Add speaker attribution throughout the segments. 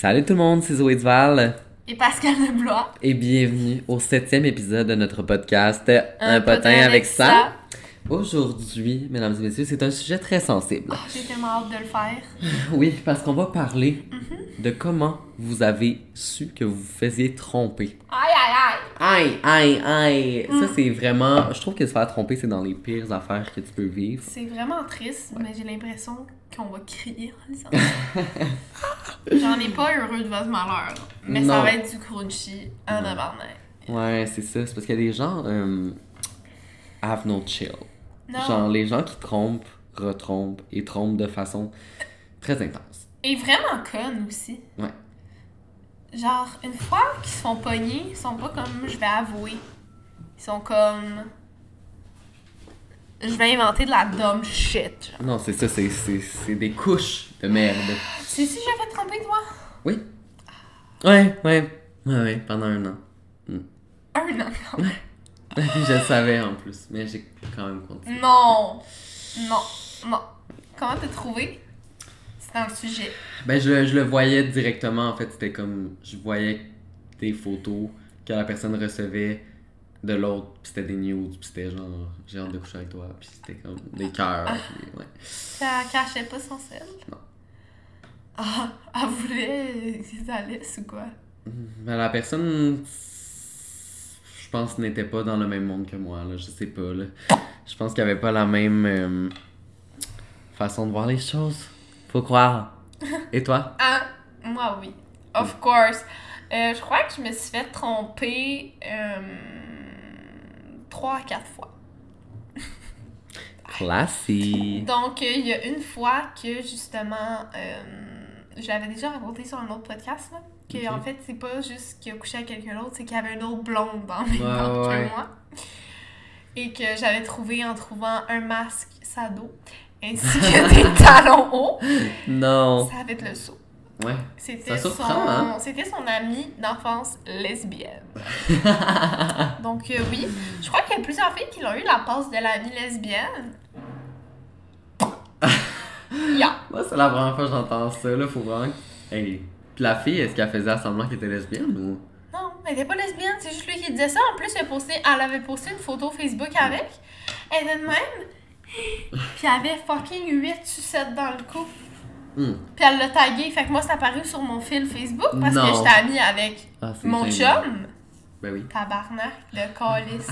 Speaker 1: Salut tout le monde, c'est Zoé Duval
Speaker 2: Et Pascal Leblois.
Speaker 1: et bienvenue au septième épisode de notre podcast Un, potin, avec ça. Aujourd'hui, mesdames et messieurs, c'est un sujet très sensible.
Speaker 2: Oh, J'ai tellement hâte de le faire.
Speaker 1: Oui, parce qu'on va parler de comment vous avez su que vous vous faisiez tromper.
Speaker 2: Aïe, aïe, aïe.
Speaker 1: Aïe, aïe, aïe! Ça, c'est vraiment. Je trouve que se faire tromper, c'est dans les pires affaires que tu peux vivre.
Speaker 2: C'est vraiment triste, mais j'ai l'impression qu'on va crier en disant. J'en ai pas heureux de votre malheur. Mais ça va être du crunchy en tabarnak.
Speaker 1: Ouais, c'est ça. C'est parce qu'il y a des gens. euh, have no chill.
Speaker 2: Non.
Speaker 1: Genre, les gens qui trompent, retrompent et trompent de façon très intense.
Speaker 2: Et vraiment conne aussi.
Speaker 1: Ouais.
Speaker 2: Genre, une fois qu'ils se font pogner, ils sont pas comme je vais avouer. Ils sont comme. Je vais inventer de la dumb shit. genre.
Speaker 1: Non, c'est ça, c'est, c'est, c'est des couches de merde.
Speaker 2: C'est si j'ai fait tromper toi?
Speaker 1: Oui. Ouais, ouais. Ouais, ouais, pendant un an.
Speaker 2: Un an.
Speaker 1: Je savais en plus, mais j'ai quand même continué.
Speaker 2: Non. Non. Non. Comment t'as trouvé? C'est dans le sujet.
Speaker 1: Ben, je, je le voyais directement, en fait. C'était comme. Je voyais des photos que la personne recevait de l'autre, puis c'était des news, puis c'était genre, j'ai hâte de coucher avec toi, puis c'était comme des cœurs, puis ouais.
Speaker 2: Ça cachait pas son sel?
Speaker 1: Non.
Speaker 2: Ah, elle voulait des Alice ou quoi?
Speaker 1: Ben, la personne, je pense, n'était pas dans le même monde que moi, là. Je sais pas, là. Je pense qu'il n'y avait pas la même euh, façon de voir les choses. Faut croire. Et toi?
Speaker 2: Ah, moi oui. Of course. Euh, je crois que je me suis fait tromper euh, trois à quatre fois.
Speaker 1: Classique.
Speaker 2: Donc, euh, il y a une fois que justement, euh, j'avais déjà raconté sur un autre podcast, là, que en fait, c'est pas juste qu'il a couché avec quelqu'un d'autre, c'est qu'il y avait une autre blonde dans mes temps
Speaker 1: ouais.
Speaker 2: que moi. Et que j'avais trouvé en trouvant un masque sado ainsi que des talons hauts.
Speaker 1: Non.
Speaker 2: Ça avait le saut.
Speaker 1: Ouais.
Speaker 2: C'était son,
Speaker 1: hein?
Speaker 2: c'était son amie d'enfance lesbienne. Donc euh, oui, je crois qu'il y a plusieurs filles qui l'ont eu la passe de l'amie lesbienne. Yeah.
Speaker 1: Moi, c'est la première fois que j'entends ça, là. Faut vraiment. Hey. Puis la fille, est-ce qu'elle faisait semblant qu'elle était lesbienne ou?
Speaker 2: Non, elle était pas lesbienne, c'est juste lui qui disait ça. En plus, elle, posté, elle avait posté une photo Facebook avec. Elle était de même. Puis elle avait fucking 8 sucettes dans le cou.
Speaker 1: Hmm.
Speaker 2: Puis elle l'a tagué. Fait que moi, c'est apparu sur mon fil Facebook parce
Speaker 1: Non.
Speaker 2: que j'étais amie avec
Speaker 1: Ah,
Speaker 2: mon chum.
Speaker 1: Ben oui.
Speaker 2: Tabarnak, le calice.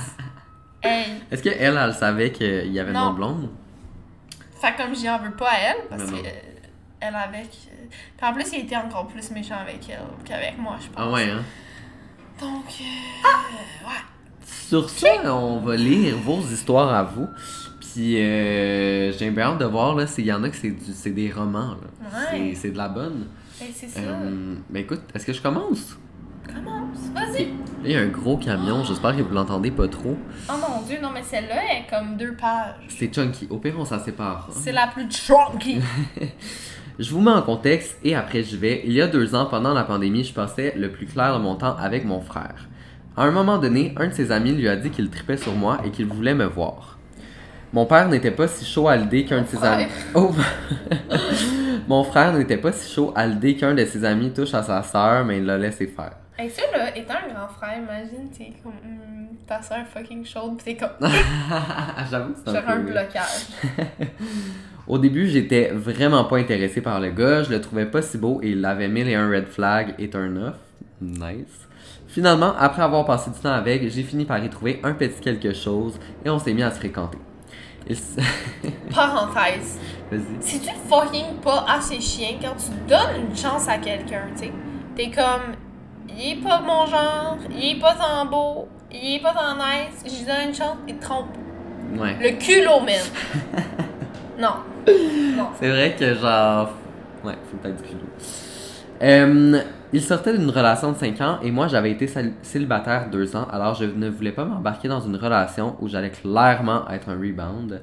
Speaker 2: hey.
Speaker 1: Est-ce qu'elle, elle savait qu'il y avait une blonde?
Speaker 2: Fait comme j'y en veux pas à elle, parce que elle avec. euh, Puis en plus, il était encore plus méchant avec elle qu'avec moi, je pense.
Speaker 1: Ah ouais, hein?
Speaker 2: Donc, euh, ouais.
Speaker 1: Sur ça, on va lire vos histoires à vous. Puis euh, j'ai bien hâte de voir là, s'il y en a que c'est du- c'est des romans. là.
Speaker 2: Ouais.
Speaker 1: C'est- C'est de la bonne.
Speaker 2: Ben, c'est ça.
Speaker 1: Euh, ben écoute, est-ce que je commence?
Speaker 2: Commence. Vas-y.
Speaker 1: Là, il y a un gros camion, j'espère que vous l'entendez pas trop.
Speaker 2: Oh mon dieu, non, mais celle-là est comme deux pages.
Speaker 1: C'est chunky. Au pire, on s'en sépare. hein.
Speaker 2: C'est la plus chunky.
Speaker 1: Je vous mets en contexte et après je vais. Il y a deux ans, pendant la pandémie, je passais le plus clair de mon temps avec mon frère. À un moment donné, un de ses amis lui a dit qu'il tripait sur moi et qu'il voulait me voir. Mon père n'était pas si chaud à l'idée qu'un de ses amis. Oh! Mon frère n'était pas si chaud à l'idée qu'un de ses amis touche à sa sœur, mais il l'a laissé faire.
Speaker 2: Hey, ça, là, étant un grand frère, imagine, t'es comme. hum, ta soeur fucking chaude, pis t'es comme.
Speaker 1: J'avoue que c'est un
Speaker 2: Genre
Speaker 1: peu
Speaker 2: un blocage.
Speaker 1: Au début, j'étais vraiment pas intéressé par le gars, je le trouvais pas si beau et il avait mille et un red flag et turn off. Nice. Finalement, après avoir passé du temps avec, j'ai fini par y trouver un petit quelque chose et on s'est mis à se fréquenter. Il
Speaker 2: Parenthèse.
Speaker 1: Vas-y.
Speaker 2: Si tu fucking pas assez chien quand tu donnes une chance à quelqu'un, tu sais, t'es comme, il est pas mon genre, il est pas tant beau, il est pas tant nice, je lui donne une chance, il te trompe.
Speaker 1: Ouais.
Speaker 2: Le culot, man. non. Non.
Speaker 1: C'est vrai que genre. Ouais, faut peut-être du culot. Euh, il sortait d'une relation de 5 ans et moi j'avais été célibataire 2 ans, alors je ne voulais pas m'embarquer dans une relation où j'allais clairement être un rebound.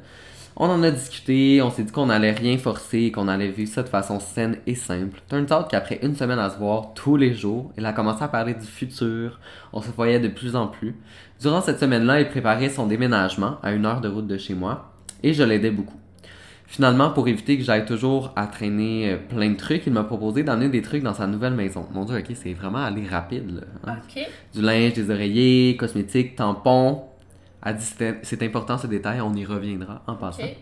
Speaker 1: On en a discuté, on s'est dit qu'on allait rien forcer et qu'on allait vivre ça de façon saine et simple. Turns out qu'après une semaine à se voir tous les jours, il a commencé à parler du futur, on se voyait de plus en plus. Durant cette semaine-là, il préparait son déménagement à une heure de route de chez moi et je l'aidais beaucoup. Finalement, pour éviter que j'aille toujours à traîner euh, plein de trucs, il m'a proposé d'amener des trucs dans sa nouvelle maison. Mon dieu, ok, c'est vraiment aller rapide, là. hein.
Speaker 2: Ok.
Speaker 1: Du linge, des oreillers, cosmétiques, tampons. Dit c'est important ce détail, on y reviendra en passant.
Speaker 2: Ok.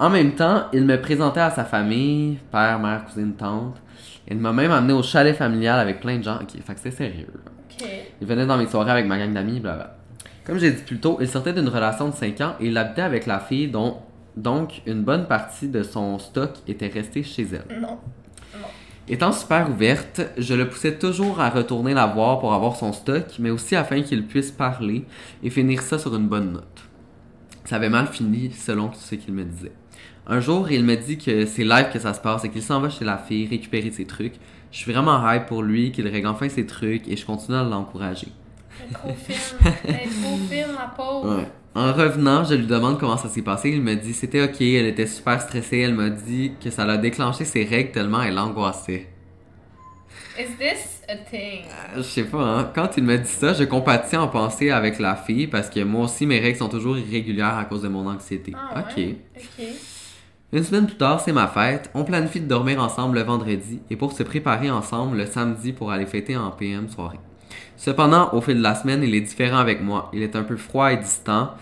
Speaker 1: En même temps, il me présentait à sa famille, père, mère, cousine, tante. Il m'a même amené au chalet familial avec plein de gens. Ok, fait que c'était sérieux. là.
Speaker 2: Ok.
Speaker 1: Il venait dans mes soirées avec ma gang d'amis, blablabla. Comme j'ai dit plus tôt, il sortait d'une relation de 5 ans et il habitait avec la fille dont donc une bonne partie de son stock était restée chez elle.
Speaker 2: Non.
Speaker 1: Étant super ouverte, je le poussais toujours à retourner la voir pour avoir son stock, mais aussi afin qu'il puisse parler et finir ça sur une bonne note. Ça avait mal fini selon ce qu'il me disait. Un jour, il me dit que c'est live que ça se passe et qu'il s'en va chez la fille récupérer ses trucs. Je suis vraiment hype pour lui, qu'il règle enfin ses trucs et je continue à l'encourager.
Speaker 2: Elle est trop fine. Elle est trop fine, la pauvre.
Speaker 1: Ouais. En revenant, je lui demande comment ça s'est passé. Il me dit c'était ok, elle était super stressée. Elle m'a dit que ça l'a déclenché ses règles tellement elle angoissait.
Speaker 2: Is this a thing?
Speaker 1: Je sais pas, hein. Quand il m'a dit ça, je compatis en pensée avec la fille parce que moi aussi mes règles sont toujours irrégulières à cause de mon anxiété.
Speaker 2: Ah
Speaker 1: ok.
Speaker 2: ouais? Ok.
Speaker 1: Une semaine plus tard, c'est ma fête. On planifie de dormir ensemble le vendredi et pour se préparer ensemble le samedi pour aller fêter en PM soirée. Cependant, au fil de la semaine, il est différent avec moi. Il est un peu froid et distant,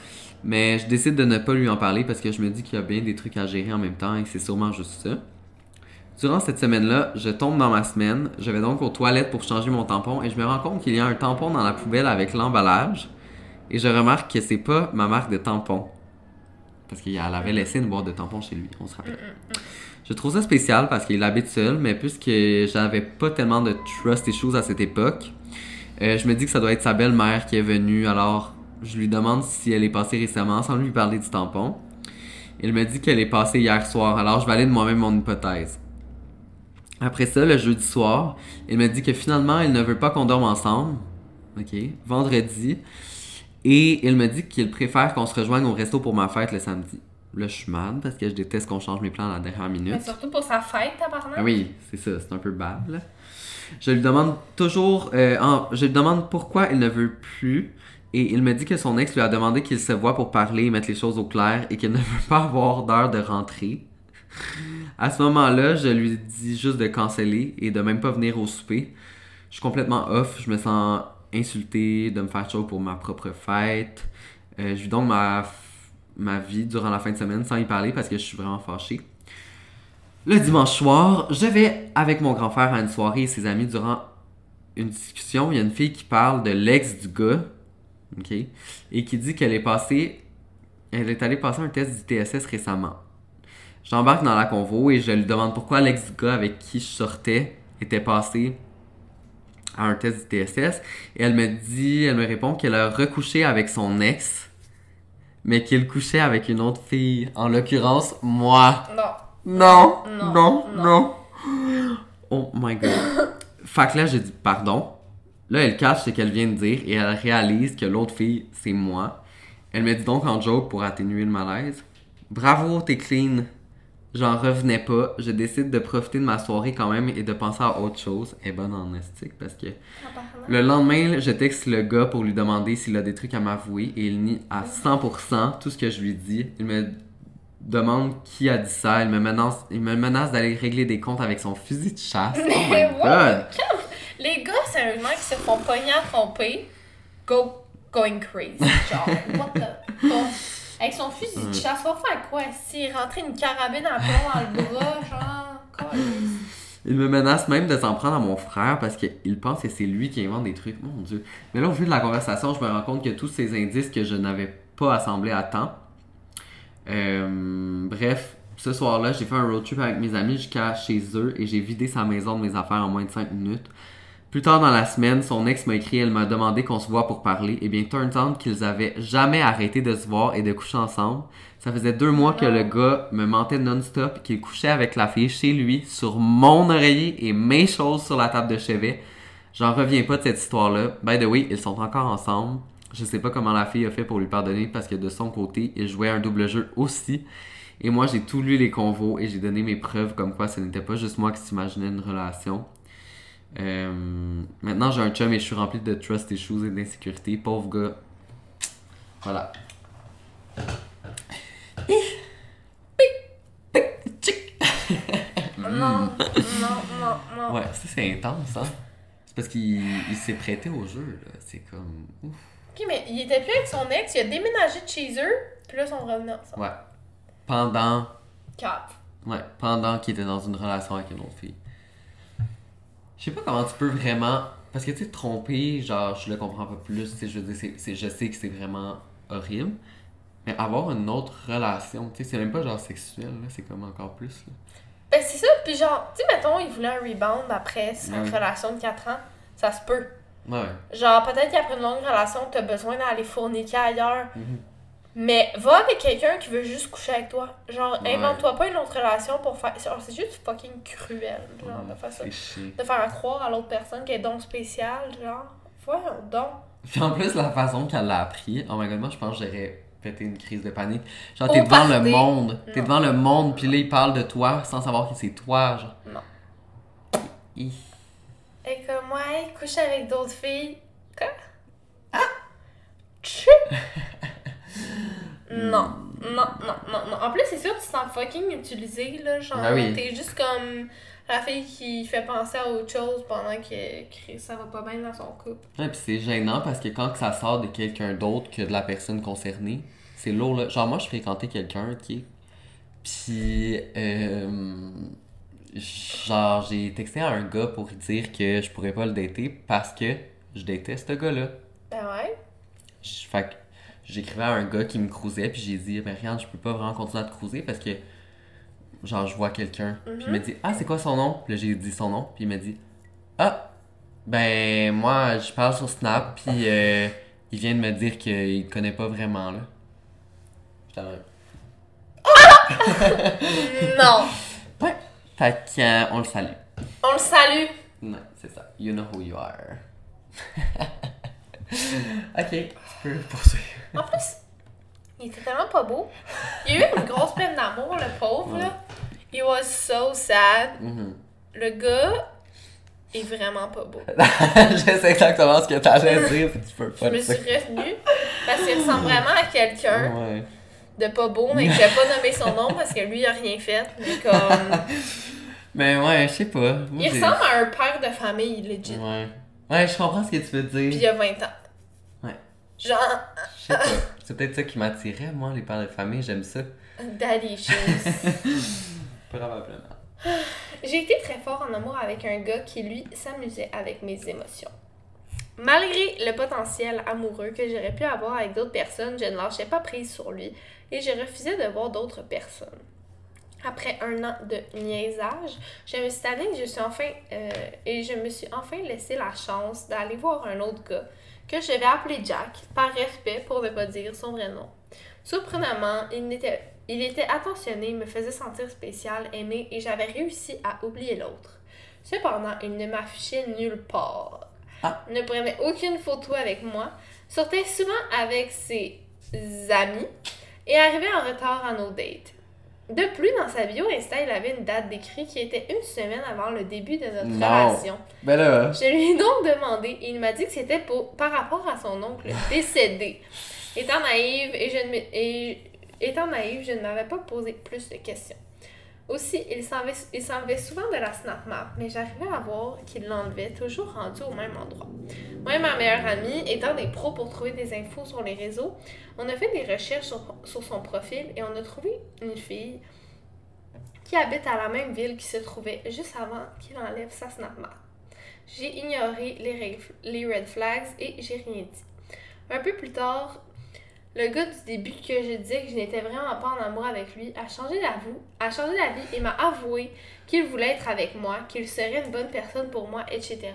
Speaker 1: mais je décide de ne pas lui en parler parce que je me dis qu'il y a bien des trucs à gérer en même temps et que c'est sûrement juste ça. Durant cette semaine-là, je tombe dans ma semaine. Je vais donc aux toilettes pour changer mon tampon et je me rends compte qu'il y a un tampon dans la poubelle avec l'emballage. Et je remarque que c'est pas ma marque de tampon. Parce qu'elle avait laissé une boîte de tampons chez lui, on se rappelle. Je trouve ça spécial parce qu'il habite seul, mais puisque j'avais pas tellement de trust issues à cette époque, euh, je me dis que ça doit être sa belle-mère qui est venue, alors je lui demande si elle est passée récemment sans lui parler du tampon. Il me dit qu'elle est passée hier soir, alors je valide moi-même mon hypothèse. Après ça, le jeudi soir, il me dit que finalement, il ne veut pas qu'on dorme ensemble. Ok. Vendredi. Et il me dit qu'il préfère qu'on se rejoigne au resto pour ma fête le samedi. Là, je suis mad parce que je déteste qu'on change mes plans à la dernière minute.
Speaker 2: Mais surtout pour sa fête, tabarnak.
Speaker 1: Ah oui, c'est ça, c'est un peu bad. là. Je lui demande toujours, euh, je lui demande pourquoi il ne veut plus, et il me dit que son ex lui a demandé qu'il se voit pour parler et mettre les choses au clair, et qu'il ne veut pas avoir d'heure de rentrée. À ce moment-là, je lui dis juste de canceller et de même pas venir au souper. Je suis complètement off, je me sens insulté de me faire chaud pour ma propre fête. Euh, je vis donc ma, ma vie durant la fin de semaine sans y parler parce que je suis vraiment fâché. Le dimanche soir, je vais avec mon grand frère à une soirée et ses amis durant une discussion. Il y a une fille qui parle de l'ex du gars, ok, et qui dit qu'elle est passée, elle est allée passer un test du TSS récemment. J'embarque dans la convo et je lui demande pourquoi l'ex du gars avec qui je sortais était passé à un test du TSS. Et elle me dit, elle me répond qu'elle a recouché avec son ex, mais qu'il couchait avec une autre fille. En l'occurrence, moi.
Speaker 2: Non.
Speaker 1: Non,
Speaker 2: Non,
Speaker 1: non. Oh my god. fait que là, j'ai dit pardon. Là, elle cache ce qu'elle vient de dire et elle réalise que l'autre fille, c'est moi. Elle me dit donc en joke pour atténuer le malaise. Bravo, t'es clean. J'en revenais pas. Je décide de profiter de ma soirée quand même et de penser à autre chose. Elle est bonne en estique parce que. Le lendemain, je texte le gars pour lui demander s'il a des trucs à m'avouer et il nie à 100% tout ce que je lui dis. Il me demande qui a dit ça. Il me menace, il me menace d'aller régler des comptes avec son fusil de chasse. Oh my
Speaker 2: Mais
Speaker 1: god!
Speaker 2: Les gars, sérieusement, qui se font pogner à tromper, go going crazy. Genre, what the fuck? Avec son fusil de chasse, va faire quoi? S'il rentrait une carabine à plomb dans le bras, genre, câlisse.
Speaker 1: Il me menace même de s'en prendre à mon frère parce qu'il pense que c'est lui qui invente des trucs. Mon dieu. Mais là, au vu de la conversation, je me rends compte que tous ces indices que je n'avais pas assemblés à temps. Euh, bref, ce soir-là, j'ai fait un road trip avec mes amis jusqu'à chez eux et j'ai vidé sa maison de mes affaires en moins de 5 minutes. Plus tard dans la semaine, son ex m'a écrit, elle m'a demandé qu'on se voit pour parler. Et bien, turns out qu'ils avaient jamais arrêté de se voir et de coucher ensemble. Ça faisait deux mois que le gars me mentait non-stop, qu'il couchait avec la fille chez lui, sur mon oreiller et mes choses sur la table de chevet. J'en reviens pas de cette histoire-là. By the way, ils sont encore ensemble. Je sais pas comment la fille a fait pour lui pardonner parce que de son côté, il jouait un double jeu aussi. Et moi, j'ai tout lu les convos et j'ai donné mes preuves comme quoi ce n'était pas juste moi qui s'imaginais une relation. Euh, maintenant, j'ai un chum et je suis rempli de trust issues et d'insécurité. Pauvre gars. Voilà.
Speaker 2: Non, non, non, non.
Speaker 1: Ouais, ça c'est intense, hein. C'est parce qu'il il s'est prêté au jeu, là. C'est comme. Ouf.
Speaker 2: Ok, mais il était plus avec son ex, il a déménagé de chez eux, puis là, ils sont revenus ensemble.
Speaker 1: Ouais. Pendant.
Speaker 2: Cap.
Speaker 1: Ouais, pendant qu'il était dans une relation avec une autre fille. Je sais pas comment tu peux vraiment. Parce que tu sais, tromper, genre, je le comprends pas plus. Tu sais, je veux dire, c'est- c'est- je sais que c'est vraiment horrible. Mais avoir une autre relation, tu sais, c'est même pas genre sexuel, là. C'est comme encore plus, là.
Speaker 2: Ben, c'est ça, puis genre, tu sais, mettons, il voulait un rebound après sa
Speaker 1: Ouais.
Speaker 2: relation de 4 ans, ça se peut.
Speaker 1: Ouais.
Speaker 2: Genre, peut-être qu'après une longue relation, t'as besoin d'aller fourniquer ailleurs.
Speaker 1: Mhm.
Speaker 2: Mais va avec quelqu'un qui veut juste coucher avec toi. Genre,
Speaker 1: Ouais.
Speaker 2: invente-toi pas une autre relation pour faire. C'est juste fucking cruel, genre, de faire ça. De faire croire à l'autre personne qu'elle est donc spéciale, genre. Voyons donc.
Speaker 1: Puis en plus, la façon qu'elle l'a appris, oh my god, moi je pense que j'aurais pété une crise de panique. Genre, t'es devant le monde. T'es devant le monde, puis là, il parle de toi sans savoir que c'est toi, genre.
Speaker 2: Non.
Speaker 1: Hi.
Speaker 2: Et comme, ouais, couche avec d'autres filles. Quoi? Ah! Tchou! non. Non, non, non, non. En plus, c'est sûr que tu te sens fucking utilisé, là. Genre,
Speaker 1: Ah oui.
Speaker 2: t'es juste comme la fille qui fait penser à autre chose pendant que ça va pas bien dans son couple.
Speaker 1: Ouais, puis c'est gênant parce que quand ça sort de quelqu'un d'autre que de la personne concernée, c'est lourd, là. Genre, moi, je fréquentais quelqu'un, ok? Puis, euh, genre, j'ai texté à un gars pour lui dire que je pourrais pas le dater parce que je déteste ce gars-là.
Speaker 2: Ben ouais?
Speaker 1: Je- Fait que j'écrivais à un gars qui me cruisait, puis j'ai dit, ben regarde, je peux pas vraiment continuer à te cruiser parce que, genre, je vois quelqu'un. Puis il m'a dit, ah, c'est quoi son nom? Puis là, j'ai dit son nom, puis il m'a dit, ah, ben moi, je parle sur Snap, puis euh, il vient de me dire qu'il te connaît pas vraiment, là. J'étais là,
Speaker 2: Non.
Speaker 1: Fait que, euh, on le salue.
Speaker 2: On le salue.
Speaker 1: Non, c'est ça. You know who you are. ok, tu peux poursuivre.
Speaker 2: En plus, il était tellement pas beau. Il a eu une grosse peine d'amour, le pauvre, là. He was so sad.
Speaker 1: Mhm.
Speaker 2: Le gars est vraiment pas beau.
Speaker 1: je sais exactement ce que t'allais dire, puis tu peux pas
Speaker 2: Je me suis retenue parce qu'il ressemble vraiment à quelqu'un
Speaker 1: Ouais.
Speaker 2: De pas beau, mais que je vais pas nommer son nom parce que lui, il a rien fait. Mais comme.
Speaker 1: Mais ouais, je sais pas. Moi,
Speaker 2: Il ressemble à un père de famille, legit.
Speaker 1: Ouais. Ouais, je comprends ce que tu veux dire.
Speaker 2: Puis il a 20 ans.
Speaker 1: Ouais.
Speaker 2: Genre,
Speaker 1: Je sais pas. C'est peut-être ça qui m'attirait, moi, les pères de famille, j'aime ça.
Speaker 2: daddy issues.
Speaker 1: Probablement.
Speaker 2: J'ai été très fort en amour avec un gars qui, lui, s'amusait avec mes émotions. Malgré le potentiel amoureux que j'aurais pu avoir avec d'autres personnes, je ne lâchais pas prise sur lui et je refusais de voir d'autres personnes. Après un an de niaisage, je me suis tannée enfin euh, et je me suis enfin laissé la chance d'aller voir un autre gars que je vais appeler Jack par respect pour ne pas dire son vrai nom. Surprenamment, il était, il était attentionné, me faisait sentir spécial, aimé et j'avais réussi à oublier l'autre. Cependant, il ne m'affichait nulle part.
Speaker 1: Ah.
Speaker 2: Ne prenait aucune photo avec moi, sortait souvent avec ses amis et arrivait en retard à nos dates. De plus, dans sa bio Insta, il avait une date d'écrit qui était une semaine avant le début de notre
Speaker 1: Non.
Speaker 2: relation.
Speaker 1: Ben là.
Speaker 2: Je lui ai donc demandé et il m'a dit que c'était pour, par rapport à son oncle décédé. Étant naïve et je ne m'ai- et étant naïve, je ne m'avais pas posé plus de questions. Aussi, il s'enlevait souvent de la Snap Map, mais j'arrivais à voir qu'il l'enlevait, toujours rendu au même endroit. Moi et ma meilleure amie, étant des pros pour trouver des infos sur les réseaux, on a fait des recherches sur, son profil et on a trouvé une fille qui habite à la même ville qui se trouvait juste avant qu'il enlève sa Snap Map. J'ai ignoré les red flags et j'ai rien dit. Un peu plus tard, le gars du début que je disais que je n'étais vraiment pas en amour avec lui a changé d'avis, a changé d'avis et m'a avoué qu'il voulait être avec moi, qu'il serait une bonne personne pour moi, etc.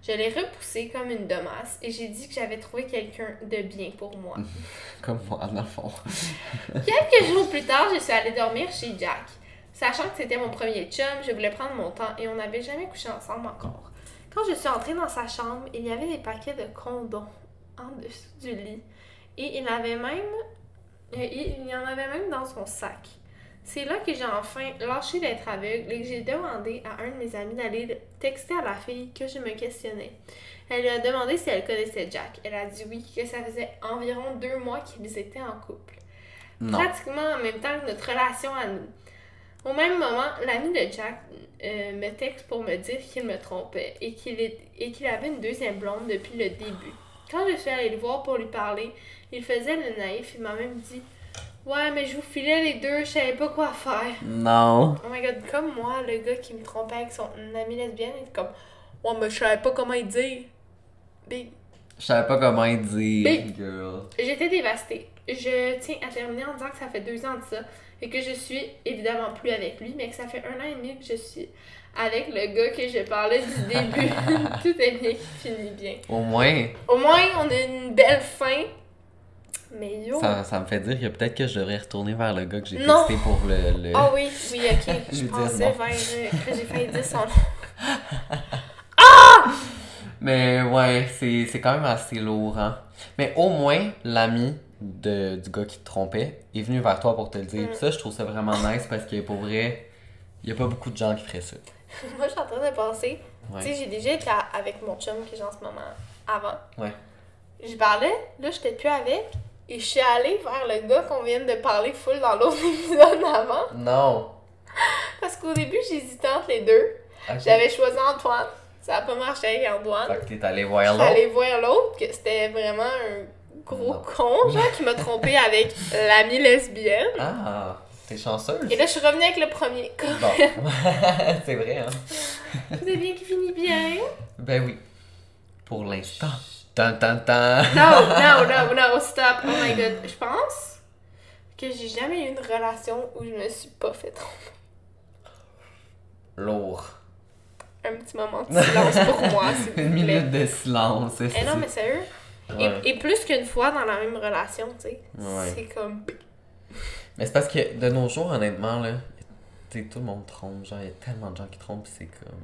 Speaker 2: Je l'ai repoussé comme une domasse et j'ai dit que j'avais trouvé quelqu'un de bien pour moi.
Speaker 1: Comme moi, dans le fond.
Speaker 2: Quelques jours plus tard, je suis allée dormir chez Jack. Sachant que c'était mon premier chum, je voulais prendre mon temps et on n'avait jamais couché ensemble encore. Quand je suis entrée dans sa chambre, il y avait des paquets de condoms en dessous du lit. Et il avait même. euh, Il il y en avait même dans son sac. C'est là que j'ai enfin lâché d'être aveugle et que j'ai demandé à un de mes amis d'aller texter à la fille que je me questionnais. Elle lui a demandé si elle connaissait Jack. Elle a dit oui, que ça faisait environ deux mois qu'ils étaient en couple
Speaker 1: Non.
Speaker 2: pratiquement en même temps que notre relation à nous. Au même moment, l'ami de Jack euh, me texte pour me dire qu'il me trompait et qu'il est- et qu'il avait une deuxième blonde depuis le début. Quand je suis allée le voir pour lui parler, il faisait le naïf. Il m'a même dit Ouais, mais je vous filais les deux, je savais pas quoi faire.
Speaker 1: Non.
Speaker 2: Oh my god, comme moi, le gars qui me trompait avec son amie lesbienne, il est comme Ouais, mais je savais pas comment il dire. Big.
Speaker 1: Je savais pas comment dire,
Speaker 2: Mais-
Speaker 1: girl.
Speaker 2: J'étais dévastée. Je tiens à terminer en disant que ça fait deux ans de ça et que je suis évidemment plus avec lui, mais que ça fait un an et demi que je suis avec le gars que je parlais du début. Tout est bien qui finit bien.
Speaker 1: Au moins,
Speaker 2: Au moins, on a une belle fin. Mais yo.
Speaker 1: ça, ça me fait dire que peut-être que je devrais retourner vers le gars que j'ai testé pour le. le...
Speaker 2: Ah oui, oui, ok. Je pensais vers euh, que j'ai failli dire son nom.
Speaker 1: Mais ouais, c'est quand même assez lourd, hein. Mais au moins, l'ami de, du gars qui te trompait est venu vers toi pour te le dire.
Speaker 2: Mm.
Speaker 1: Ça, je trouve ça vraiment nice parce que pour vrai, il y a pas beaucoup de gens qui feraient ça.
Speaker 2: Moi, je suis en train de penser.
Speaker 1: Ouais.
Speaker 2: Tu sais, j'ai déjà été avec mon chum que j'ai en ce moment avant.
Speaker 1: Ouais.
Speaker 2: Je parlais, là, j'étais plus avec. Et je suis allée vers le gars qu'on vient de parler full dans l'autre épisode avant.
Speaker 1: Non.
Speaker 2: Parce qu'au début, j'hésitais entre les deux. J'avais choisi Antoine. Ça a pas marché avec Antoine.
Speaker 1: Fait que t'es allé voir l'autre.
Speaker 2: allée voir l'autre, que c'était vraiment un gros
Speaker 1: Non.
Speaker 2: con, genre, qui m'a trompé avec l'amie lesbienne.
Speaker 1: Ah, t'es chanceuse?
Speaker 2: Et là, je suis revenue avec le premier.
Speaker 1: Bon. c'est vrai, hein?
Speaker 2: Tout est bien qui finit bien.
Speaker 1: Ben oui. Pour l'instant. Tan tan tan.
Speaker 2: Non, non, non, non, stop. Oh my god. Je pense que j'ai jamais eu une relation où je me suis pas fait tromper.
Speaker 1: Lourd.
Speaker 2: Un petit moment de silence pour moi, s'il
Speaker 1: Une
Speaker 2: vous plaît.
Speaker 1: minute de silence.
Speaker 2: Eh non, mais sérieux?
Speaker 1: Ouais.
Speaker 2: Et, et plus qu'une fois dans la même relation, tu sais.
Speaker 1: Ouais.
Speaker 2: C'est comme.
Speaker 1: Mais c'est parce que de nos jours, honnêtement, là, tu sais, tout le monde trompe. Genre, il y a tellement de gens qui trompent, c'est comme.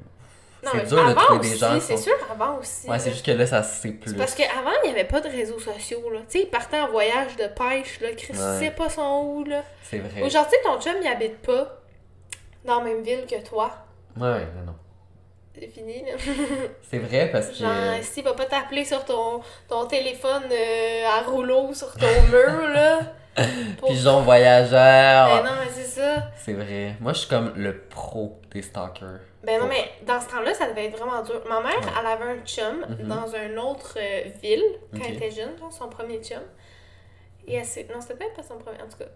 Speaker 1: C'est dur de trouver
Speaker 2: aussi,
Speaker 1: des gens.
Speaker 2: c'est
Speaker 1: sont-
Speaker 2: sûr, avant aussi.
Speaker 1: Ouais, c'est juste que là, ça c'est plus.
Speaker 2: Parce qu'avant, il n'y avait pas de réseaux sociaux, là. Tu sais, ils partaient en voyage de pêche, là. Chris
Speaker 1: Ouais.
Speaker 2: sait pas son où, là.
Speaker 1: C'est vrai.
Speaker 2: Aujourd'hui, ton chum, il habite pas dans la même ville que toi.
Speaker 1: Ouais, ouais, non, non.
Speaker 2: C'est fini, là.
Speaker 1: C'est vrai parce que.
Speaker 2: Genre, s'il va pas t'appeler sur ton, ton téléphone euh, à rouleau sur ton mur, là.
Speaker 1: Pigeon voyageur.
Speaker 2: Ben non, mais c'est ça.
Speaker 1: C'est vrai. Moi, je suis comme le pro des stalkers.
Speaker 2: Ben non, mais dans ce temps-là, ça devait être vraiment dur. Ma mère,
Speaker 1: Ouais.
Speaker 2: elle avait un chum
Speaker 1: Mhm.
Speaker 2: dans une autre euh, ville quand elle était jeune, son premier chum. Et elle. Non, c'était peut-être pas son premier, en tout cas.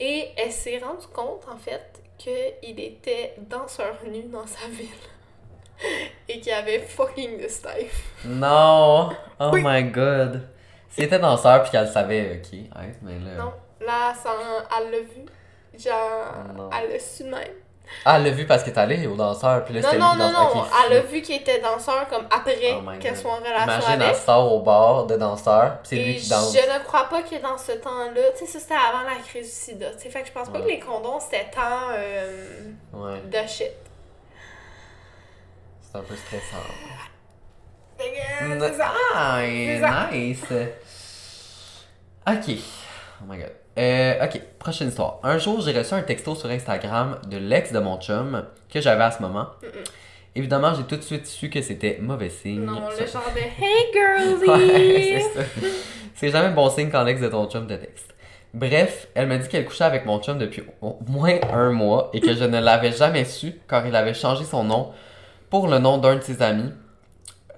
Speaker 2: Et elle s'est rendue compte, en fait, qu'il était danseur nu dans sa ville. Et qu'il avait fucking de style.
Speaker 1: Non! Oh
Speaker 2: Oui.
Speaker 1: my god! Si elle était danseur puis qu'elle le savait, ok. Ouais, mais là.
Speaker 2: Non, là, ça, elle l'a vu. Genre,
Speaker 1: Non.
Speaker 2: elle l'a su même.
Speaker 1: Ah, elle l'a vu parce qu'elle est allée au danseur puis là
Speaker 2: Non,
Speaker 1: c'était
Speaker 2: non, non, non. Elle a
Speaker 1: fou.
Speaker 2: vu qu'il était danseur comme après
Speaker 1: Oh
Speaker 2: qu'elle soit en relation
Speaker 1: Imagine,
Speaker 2: avec.
Speaker 1: elle sort au bar de danseur puis c'est lui qui danse.
Speaker 2: je ne crois pas que dans ce temps-là, tu sais, ça c'était avant la crise du sida. tu sais, fait que je pense pas
Speaker 1: Ouais.
Speaker 2: que les condoms c'était tant euh,
Speaker 1: Ouais,
Speaker 2: de shit.
Speaker 1: c'est un peu stressant.
Speaker 2: Fait que, euh, c'est ça.
Speaker 1: Ah, nice! Ok. Oh my god. Euh, ok, prochaine histoire. Un jour, j'ai reçu un texto sur Instagram de l'ex de mon chum que j'avais à ce moment. Évidemment, j'ai tout de suite su que c'était mauvais signe.
Speaker 2: Non, le genre de Hey girly!
Speaker 1: Ouais, c'est ça. C'est jamais bon signe quand l'ex de ton chum te texte. Bref, elle m'a dit qu'elle couchait avec mon chum depuis au moins un mois et que je ne l'avais jamais su car il avait changé son nom pour le nom d'un de ses amis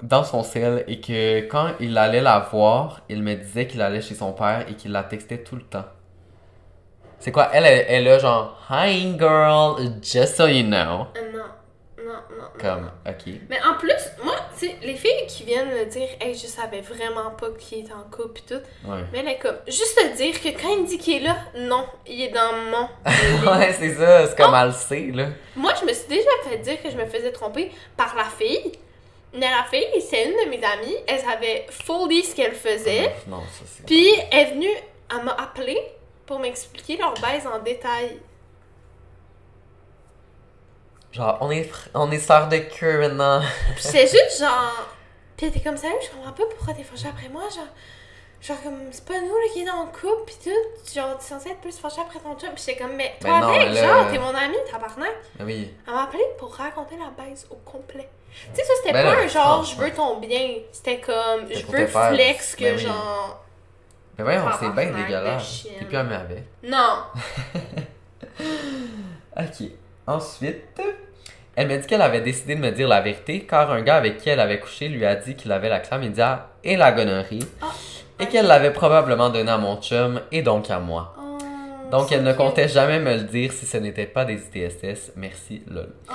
Speaker 1: dans son cell et que quand il allait la voir, il me disait qu'il allait chez son père et qu'il la textait tout le temps. C'est quoi? Elle, elle, elle a genre Hi girl, just so you know.
Speaker 2: Euh, non, non, non.
Speaker 1: Comme,
Speaker 2: non.
Speaker 1: ok.
Speaker 2: Mais en plus, moi, tu sais, les filles qui viennent me dire, hey, je savais vraiment pas qu'il était en couple pis tout.
Speaker 1: Ouais.
Speaker 2: Mais elle est comme, juste te dire que quand il me dit qu'il est là, non, il est dans mon.
Speaker 1: ouais, c'est ça, c'est comme elle le sait, là.
Speaker 2: Moi, je me suis déjà fait dire que je me faisais tromper par la fille. Mais la fille, c'est une de mes amies, elle savait fully ce qu'elle faisait.
Speaker 1: Non, ça c'est.
Speaker 2: Puis elle est venue, elle m'a appelé pour m'expliquer leur baise en détail.
Speaker 1: Genre, on est, on est sœurs de cœur maintenant.
Speaker 2: Puis c'est juste genre. Puis elle était comme ça, je comprends pas pourquoi t'es fâchée après moi. Genre, genre comme, c'est pas nous là qui est le couple, pis tout. Genre, t'es censée être plus fâchée après ton job. Puis j'étais comme, mais toi
Speaker 1: Mais non,
Speaker 2: avec, genre, t'es mon ami, tabarnak.
Speaker 1: Ah oui.
Speaker 2: Elle m'a appelé pour raconter la baise au complet. Tu sais, ça, c'était
Speaker 1: Ben
Speaker 2: pas
Speaker 1: là,
Speaker 2: un genre, je veux ton bien. C'était comme, je veux flex que
Speaker 1: Ben oui.
Speaker 2: genre.
Speaker 1: Mais voyons, c'est bien dégueulasse. T'es plus ami avec.
Speaker 2: Non.
Speaker 1: Ok. Ensuite, elle m'a dit qu'elle avait décidé de me dire la vérité car un gars avec qui elle avait couché lui a dit qu'il avait la chlamydia et la gonorrhée
Speaker 2: Ah.
Speaker 1: et qu'elle l'avait probablement donné à mon chum et donc à moi.
Speaker 2: Oh,
Speaker 1: Donc elle ne comptait jamais me le dire si ce n'était pas des ITSS. Merci, lol.
Speaker 2: Oh.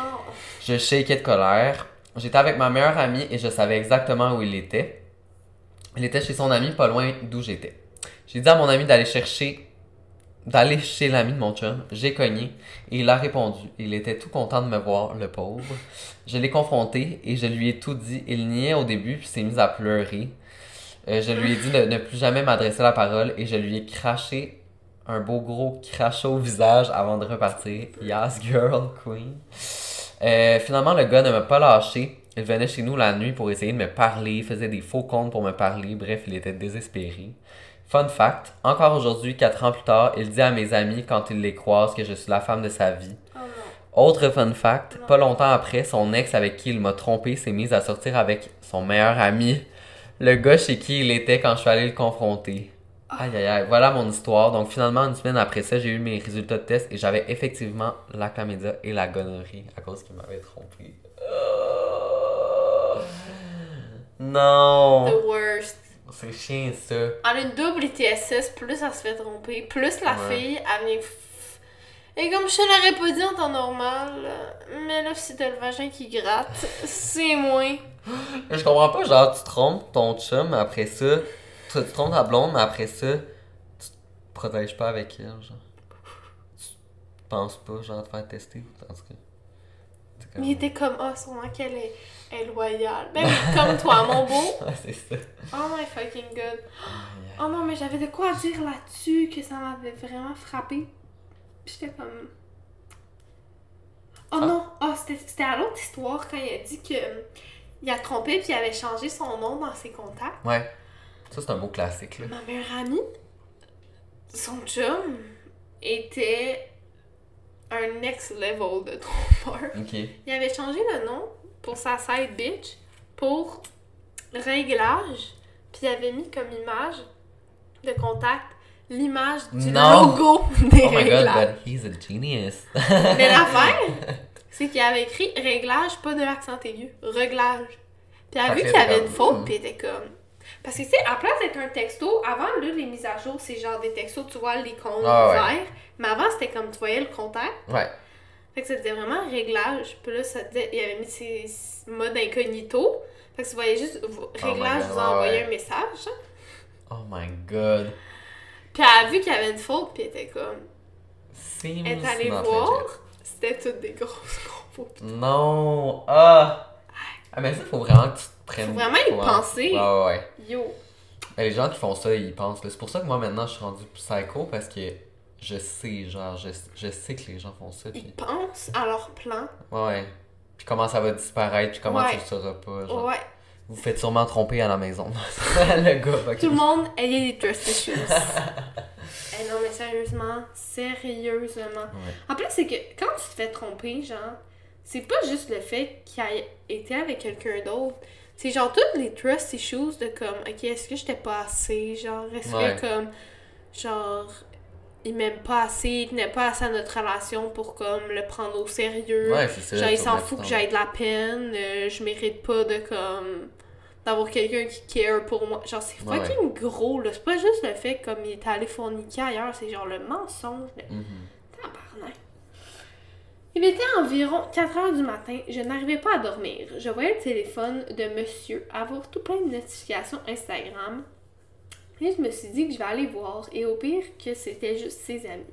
Speaker 1: Je shakeais de colère. J'étais avec ma meilleure amie et je savais exactement où il était. Il était chez son ami, pas loin d'où j'étais. J'ai dit à mon ami d'aller chercher, d'aller chez l'ami de mon chum. J'ai cogné et il a répondu. Il était tout content de me voir, le pauvre. Je l'ai confronté et je lui ai tout dit. Il niait au début puis s'est mis à pleurer. Euh, je lui ai dit de ne plus jamais m'adresser la parole et je lui ai craché un beau gros crachat au visage avant de repartir. Yes, girl, queen. Euh, finalement, le gars ne m'a pas lâché. Il venait chez nous la nuit pour essayer de me parler, il faisait des faux comptes pour me parler, bref, il était désespéré. Fun fact, encore aujourd'hui, 4 ans plus tard, il dit à mes amis quand il les croise que je suis la femme de sa vie.
Speaker 2: Oh.
Speaker 1: Autre fun fact, pas longtemps après, son ex avec qui il m'a trompé s'est mise à sortir avec son meilleur ami, le gars chez qui il était quand je suis allé le confronter. Aïe aïe aïe, voilà mon histoire. Donc finalement, une semaine après ça, j'ai eu mes résultats de test et j'avais effectivement la chlamydia et la gonorrhée à cause qu'il m'avait trompé. Oh. Non!
Speaker 2: The worst.
Speaker 1: C'est chiant ça.
Speaker 2: En une double ITSS, plus elle se fait tromper, plus la
Speaker 1: Ouais.
Speaker 2: fille, elle vient. f- Et comme je l'aurais pas dit en temps normal, mais là, si t'as le vagin qui gratte, c'est moins.
Speaker 1: Je comprends pas, genre, tu trompes ton chum, après ça, tu, tu trompes ta blonde, mais après ça, tu te protèges pas avec elle, genre. Tu penses pas, genre, te faire tester, en tout cas.
Speaker 2: Mais il était comme, ah, sûrement qu'elle est, est loyale. Ben oui, comme toi, mon beau.
Speaker 1: Ouais, c'est ça.
Speaker 2: Oh my fucking god. Oh non, mais j'avais de quoi dire là-dessus que ça m'avait vraiment frappé. J'étais comme. Oh non, oh, c'était c'était à l'autre histoire quand il a dit que il a trompé puis il avait changé son nom dans ses contacts.
Speaker 1: Ouais. Ça, c'est un beau classique, là.
Speaker 2: Ma meilleure amie, son chum, était un next level de trompeur. Il avait changé le nom pour sa side bitch pour réglage, puis il avait mis comme image de contact l'image du
Speaker 1: Non!
Speaker 2: logo des
Speaker 1: Oh my god, but he's a genius.
Speaker 2: Mais l'affaire, c'est qu'il avait écrit réglage, pas de l'accent aigu, réglage. Puis elle a vu qu'il y avait une faute,
Speaker 1: hmm.
Speaker 2: puis il était comme. Parce que, tu sais, à place d'être un texto, avant, là, les mises à jour, c'est genre des textos, tu vois l'icône
Speaker 1: Ah ouais.
Speaker 2: vert. Mais avant, c'était comme tu voyais le contact.
Speaker 1: ouais.
Speaker 2: Fait que ça disait vraiment réglage. Puis là, ça il avait mis ses modes incognito. Fait que tu voyais juste vous- réglage, vous a
Speaker 1: ouais,
Speaker 2: envoyé
Speaker 1: ouais.
Speaker 2: un message. hein.
Speaker 1: Oh my god.
Speaker 2: Puis elle a vu qu'il y avait une faute, puis elle était comme.
Speaker 1: Seems
Speaker 2: Elle est allée voir. C'était toutes des grosses compos.
Speaker 1: Non. Ah. Ah, mais ça, faut vraiment que tu te prennes.
Speaker 2: Faut vraiment y penser.
Speaker 1: Ouais, ouais, ouais.
Speaker 2: Yo.
Speaker 1: Les gens qui font ça, ils pensent. C'est pour ça que moi, maintenant, je suis rendu psycho parce que je sais, genre, je, je sais que les gens font ça.
Speaker 2: Ils pensent à leur plan.
Speaker 1: ouais. Puis comment ça va disparaître, puis comment
Speaker 2: Ouais.
Speaker 1: tu le sauras pas. Genre.
Speaker 2: Ouais.
Speaker 1: Vous faites sûrement tromper à la maison. le gars.
Speaker 2: Tout le monde, ayez des trust issues. Eh non, mais sérieusement, sérieusement.
Speaker 1: Ouais.
Speaker 2: En plus, c'est que quand tu te fais tromper, genre, c'est pas juste le fait qu'il ait été avec quelqu'un d'autre. C'est genre toutes les trust issues de comme, ok, est-ce que j'étais pas assez? Genre, est-ce
Speaker 1: Ouais.
Speaker 2: que comme, genre, il m'aime pas assez, il tenait pas assez à notre relation pour comme le prendre au sérieux.
Speaker 1: Ouais, c'est ça,
Speaker 2: Genre, il s'en fout que j'aille de la peine, euh, je mérite pas de comme d'avoir quelqu'un qui care pour moi. Genre, c'est
Speaker 1: Ouais.
Speaker 2: fucking gros, là. C'est pas juste le fait comme il est allé forniquer ailleurs, c'est genre le mensonge. de
Speaker 1: Mhm.
Speaker 2: Tabarnak. Il était environ 4 heures du matin, je n'arrivais pas à dormir. Je voyais le téléphone de monsieur avoir tout plein de notifications Instagram. Et je me suis dit que je vais aller voir, et au pire que c'était juste ses amis.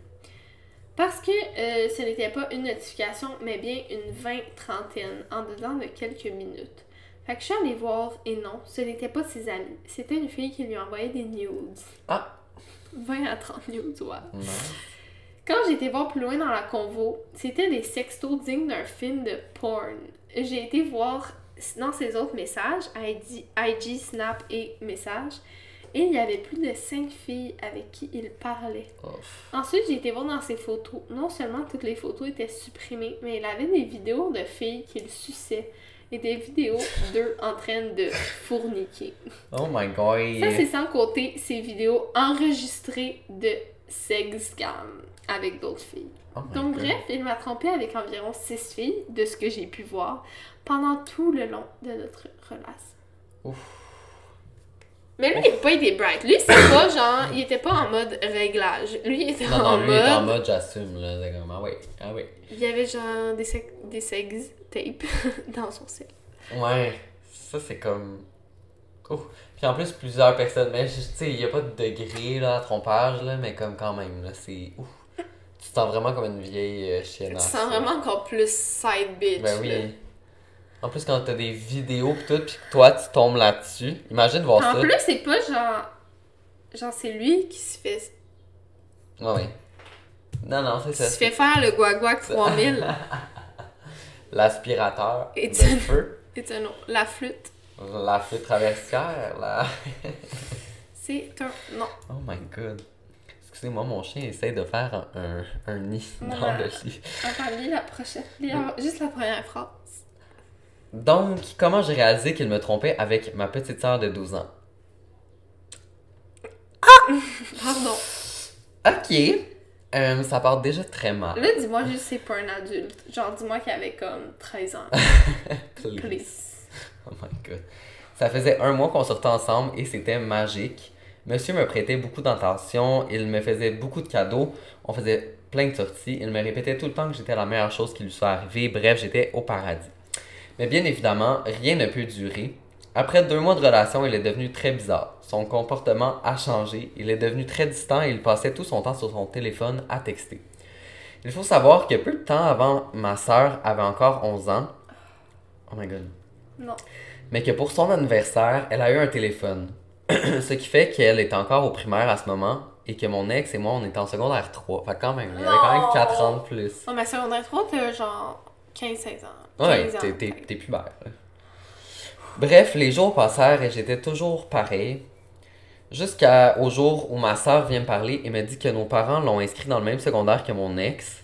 Speaker 2: Parce que euh, ce n'était pas une notification, mais bien une vingt-trentaine en dedans de quelques minutes. Fait que je suis allée voir, et non, ce n'était pas ses amis. C'était une fille qui lui envoyait des nudes.
Speaker 1: Ah!
Speaker 2: 20 à 30 nudes, ouais. Quand j'ai été voir plus loin dans la convo, c'était des sextos dignes d'un film de porn. J'ai été voir dans ses autres messages, IG, IG, Snap et messages, et il y avait plus de 5 filles avec qui il parlait.
Speaker 1: Ouf.
Speaker 2: Ensuite, j'ai été voir dans ses photos. Non seulement toutes les photos étaient supprimées, mais il avait des vidéos de filles qu'il suçait et des vidéos d'eux en train de fourniquer.
Speaker 1: Oh my god.
Speaker 2: Ça, c'est sans compter ces vidéos enregistrées de sex scam avec d'autres filles.
Speaker 1: Oh
Speaker 2: Donc
Speaker 1: God.
Speaker 2: bref, il m'a trompé avec environ 6 filles, de ce que j'ai pu voir, pendant tout le long de notre relation.
Speaker 1: Ouf.
Speaker 2: Mais lui, il n'a pas été bright. Lui, c'est pas genre, il était pas en mode réglage. Lui, il était
Speaker 1: Non,
Speaker 2: en
Speaker 1: non, lui,
Speaker 2: mode...
Speaker 1: il en mode j'assume, là. C'est comme, ah ouais, ah ouais.
Speaker 2: Il y avait genre des, sex, des sex tapes dans son sel.
Speaker 1: Ouais, ça c'est comme. Puis en plus, plusieurs personnes. Mais je- tu sais, il n'y a pas de degré là, à trompage, là, mais comme quand même, là, c'est. Ouf. Tu te sens vraiment comme une vieille euh,
Speaker 2: Tu
Speaker 1: chienne.
Speaker 2: te sens vraiment encore plus side bitch.
Speaker 1: Ben
Speaker 2: là.
Speaker 1: oui. En plus, quand t'as des vidéos pis tout, pis que toi tu tombes là-dessus, imagine voir
Speaker 2: En
Speaker 1: ça.
Speaker 2: plus, c'est pas genre. Genre, c'est lui qui se fait,
Speaker 1: Ouais, ouais. Non, non, c'est ça.
Speaker 2: se fait faire le guaguac 3000.
Speaker 1: L'aspirateur
Speaker 2: Et
Speaker 1: de
Speaker 2: tu-
Speaker 1: feu,
Speaker 2: C'est un nom. La flûte,
Speaker 1: la flûte traversière, la.
Speaker 2: c'est un. Non.
Speaker 1: Oh my god. Excusez-moi, mon chien essaie de faire un, nid dans le lit.
Speaker 2: Attends, lis la prochaine. Lis juste la première phrase.
Speaker 1: Donc, comment j'ai réalisé qu'il me trompait avec ma petite sœur de 12 ans?
Speaker 2: Pardon.
Speaker 1: Ok. Euh, ça part déjà très mal.
Speaker 2: Là, dis-moi juste c'est pas un adulte. Genre, dis-moi qu'il avait comme 13 ans.
Speaker 1: Please.
Speaker 2: Please.
Speaker 1: Oh my god. Ça faisait un mois qu'on sortait ensemble et c'était magique. Monsieur me prêtait beaucoup d'attention, il me faisait beaucoup de cadeaux, on faisait plein de sorties, il me répétait tout le temps que j'étais la meilleure chose qui lui soit arrivée, bref, j'étais au paradis. Mais bien évidemment, rien ne peut durer. Après deux mois de relation, il est devenu très bizarre. Son comportement a changé, il est devenu très distant et il passait tout son temps sur son téléphone à texter. Il faut savoir que peu de temps avant, ma sœur avait encore 11 ans. Oh my god
Speaker 2: Non.
Speaker 1: mais que pour son anniversaire, elle a eu un téléphone. Ce qui fait qu'elle est encore au primaire à ce moment et que mon ex et moi, on était en secondaire 3. Fait que quand même, il y avait quand même
Speaker 2: Non.
Speaker 1: 4 ans de plus.
Speaker 2: Oh, mais secondaire 3, t'as genre 15-16 ans.
Speaker 1: Ouais,
Speaker 2: 15 ans.
Speaker 1: t'es, t'es, t'es pubère. Bref, les jours passèrent et j'étais toujours pareil. Jusqu'au jour où ma soeur vient me parler et me dit que nos parents l'ont inscrit dans le même secondaire que mon ex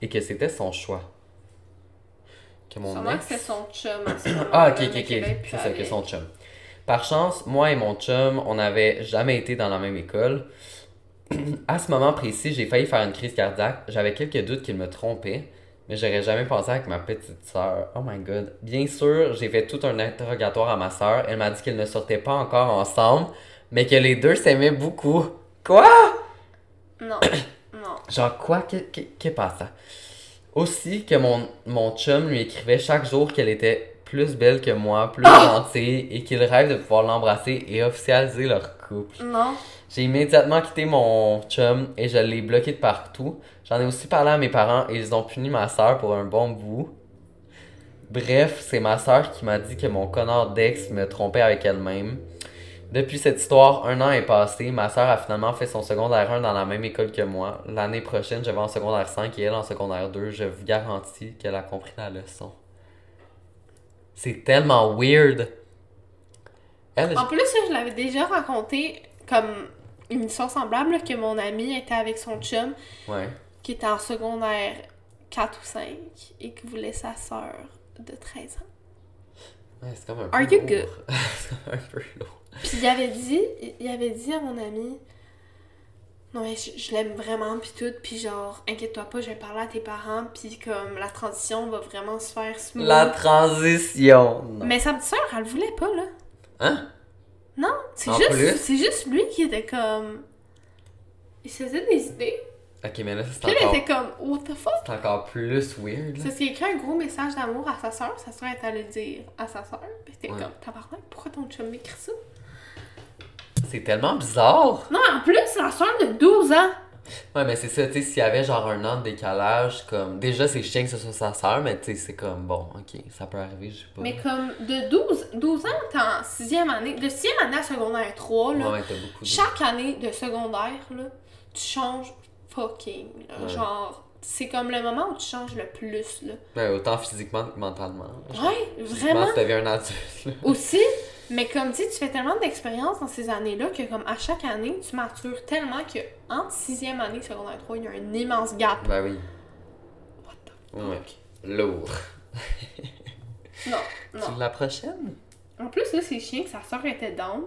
Speaker 1: et que c'était son choix. Que mon
Speaker 2: Sûrement que
Speaker 1: ex...
Speaker 2: c'est son chum à ce moment-là.
Speaker 1: Ah, ok, ok, ok. C'est ça, que son chum. Par chance, moi et mon chum, on n'avait jamais été dans la même école. à ce moment précis, j'ai failli faire une crise cardiaque. J'avais quelques doutes qu'il me trompait, mais j'aurais jamais pensé avec ma petite sœur. Oh my god. Bien sûr, j'ai fait tout un interrogatoire à ma sœur. Elle m'a dit qu'ils ne sortaient pas encore ensemble, mais que les deux s'aimaient beaucoup. Quoi?
Speaker 2: Non, non.
Speaker 1: Genre quoi? Que, que, que passe? Aussi que mon, mon chum lui écrivait chaque jour qu'elle était plus belle que moi, plus gentille, et qu'il rêve de pouvoir l'embrasser et officialiser leur couple.
Speaker 2: Non.
Speaker 1: J'ai immédiatement quitté mon chum et je l'ai bloqué de partout. J'en ai aussi parlé à mes parents et ils ont puni ma soeur pour un bon bout. Bref, c'est ma soeur qui m'a dit que mon connard d'ex me trompait avec elle-même. Depuis cette histoire, un an est passé. Ma soeur a finalement fait son secondaire 1 dans la même école que moi. L'année prochaine, je vais en secondaire 5 et elle en secondaire 2. Je vous garantis qu'elle a compris la leçon. C'est tellement weird. Elle,
Speaker 2: En plus, je l'avais déjà raconté comme une histoire semblable là, que mon ami était avec son chum
Speaker 1: Ouais.
Speaker 2: qui était en secondaire 4 ou 5 et qui voulait sa sœur de 13 ans.
Speaker 1: Ouais, c'est comme un peu.
Speaker 2: Are you good?
Speaker 1: c'est comme un peu lourd.
Speaker 2: Puis il avait dit, il avait dit à mon ami, non mais je, je l'aime vraiment puis tout, puis genre inquiète-toi pas, je vais parler à tes parents, puis comme la transition va vraiment se faire smooth.
Speaker 1: La transition. Non.
Speaker 2: Mais sa petite sœur, elle le voulait pas là.
Speaker 1: Hein?
Speaker 2: Non, c'est juste, c'est juste lui qui était comme, il se faisait des idées.
Speaker 1: Ok, mais là, c'est
Speaker 2: elle
Speaker 1: encore,
Speaker 2: était comme, what the fuck?
Speaker 1: c'est encore plus weird.
Speaker 2: C'est parce qu'il a écrit un gros message d'amour à sa sœur, sa sœur est allée le dire à sa sœur, puis c'était
Speaker 1: Ouais.
Speaker 2: comme, tabarnak, pourquoi ton chum m'écrit ça?
Speaker 1: C'est tellement bizarre.
Speaker 2: Non, en plus, c'est la sœur de 12 ans!
Speaker 1: Ouais, mais c'est ça, tu sais, s'il y avait genre un an de décalage, comme. Déjà, c'est chiant que ce soit sa sœur, mais tu sais, c'est comme bon, ok, ça peut arriver, je sais pas.
Speaker 2: Mais comme de 12, 12 ans, t'es en sixième année. De sixième année à secondaire 3, là,
Speaker 1: Ouais, t'as beaucoup de.
Speaker 2: chaque année de secondaire, là, tu changes fucking. là.
Speaker 1: Ouais.
Speaker 2: Genre, c'est comme le moment où tu changes le plus, là.
Speaker 1: Ouais, autant physiquement que mentalement.
Speaker 2: Ouais, vraiment.
Speaker 1: tu deviens un adulte. là.
Speaker 2: Aussi, mais comme tu sais, tu fais tellement d'expérience dans ces années-là que comme à chaque année, tu matures tellement que entre sixième année et secondaire 3, il y a un immense gap.
Speaker 1: Ben oui.
Speaker 2: What the
Speaker 1: Ouais. Lourd.
Speaker 2: Non, non.
Speaker 1: la prochaine?
Speaker 2: En plus, là, c'est chiant que sa soeur était down.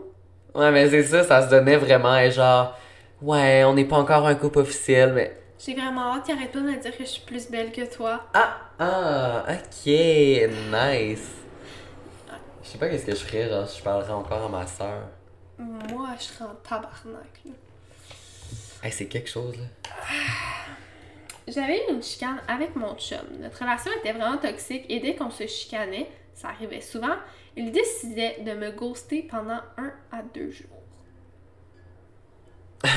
Speaker 1: Ouais, mais c'est ça, ça se donnait vraiment, et genre. Ouais, on n'est pas encore un couple officiel, mais.
Speaker 2: J'ai vraiment hâte qu'il arrête pas de me dire que je suis plus belle que toi.
Speaker 1: Ah! Ah! Ok! Nice! Je sais pas qu'est-ce que je ferais, genre, je parlerais encore à ma soeur.
Speaker 2: Moi, je serais en tabarnak, là.
Speaker 1: Hey, c'est quelque chose, là.
Speaker 2: J'avais eu une chicane avec mon chum. Notre relation était vraiment toxique et dès qu'on se chicanait, ça arrivait souvent, il décidait de me ghoster pendant un à deux jours.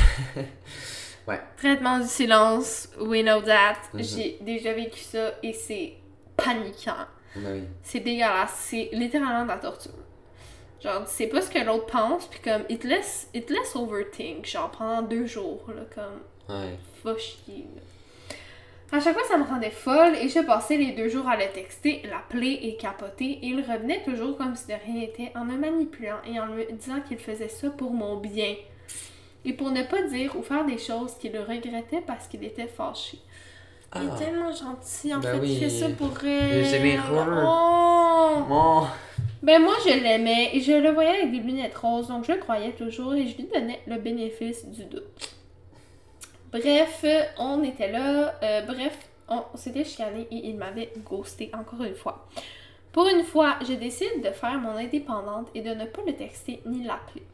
Speaker 1: Ouais.
Speaker 2: Traitement du silence, we know that.
Speaker 1: Mhm.
Speaker 2: J'ai déjà vécu ça et c'est paniquant.
Speaker 1: Ben oui.
Speaker 2: C'est dégueulasse. C'est littéralement de la torture. Genre, tu sais pas ce que l'autre pense, puis comme, il te laisse, il te laisse overthink, genre, pendant deux jours, là, comme,
Speaker 1: Ouais.
Speaker 2: va chier. là. À chaque fois, ça me rendait folle et je passais les deux jours à le texter, l'appeler et capoter et il revenait toujours comme si de rien n'était en me manipulant et en me disant qu'il faisait ça pour mon bien. Et pour ne pas dire ou faire des choses qu'il regrettait parce qu'il était fâché. Il
Speaker 1: Ah.
Speaker 2: est tellement gentil, en
Speaker 1: Ben
Speaker 2: fait, il fait
Speaker 1: oui.
Speaker 2: ça pour elle.
Speaker 1: généreux.
Speaker 2: Oh!
Speaker 1: Bon.
Speaker 2: Ben moi je l'aimais et je le voyais avec des lunettes roses, donc je le croyais toujours et je lui donnais le bénéfice du doute. Bref, on était là, euh, bref, on, s'était chicané et il m'avait ghosté encore une fois. Pour une fois, je décide de faire mon indépendante et de ne pas le texter ni l'appeler.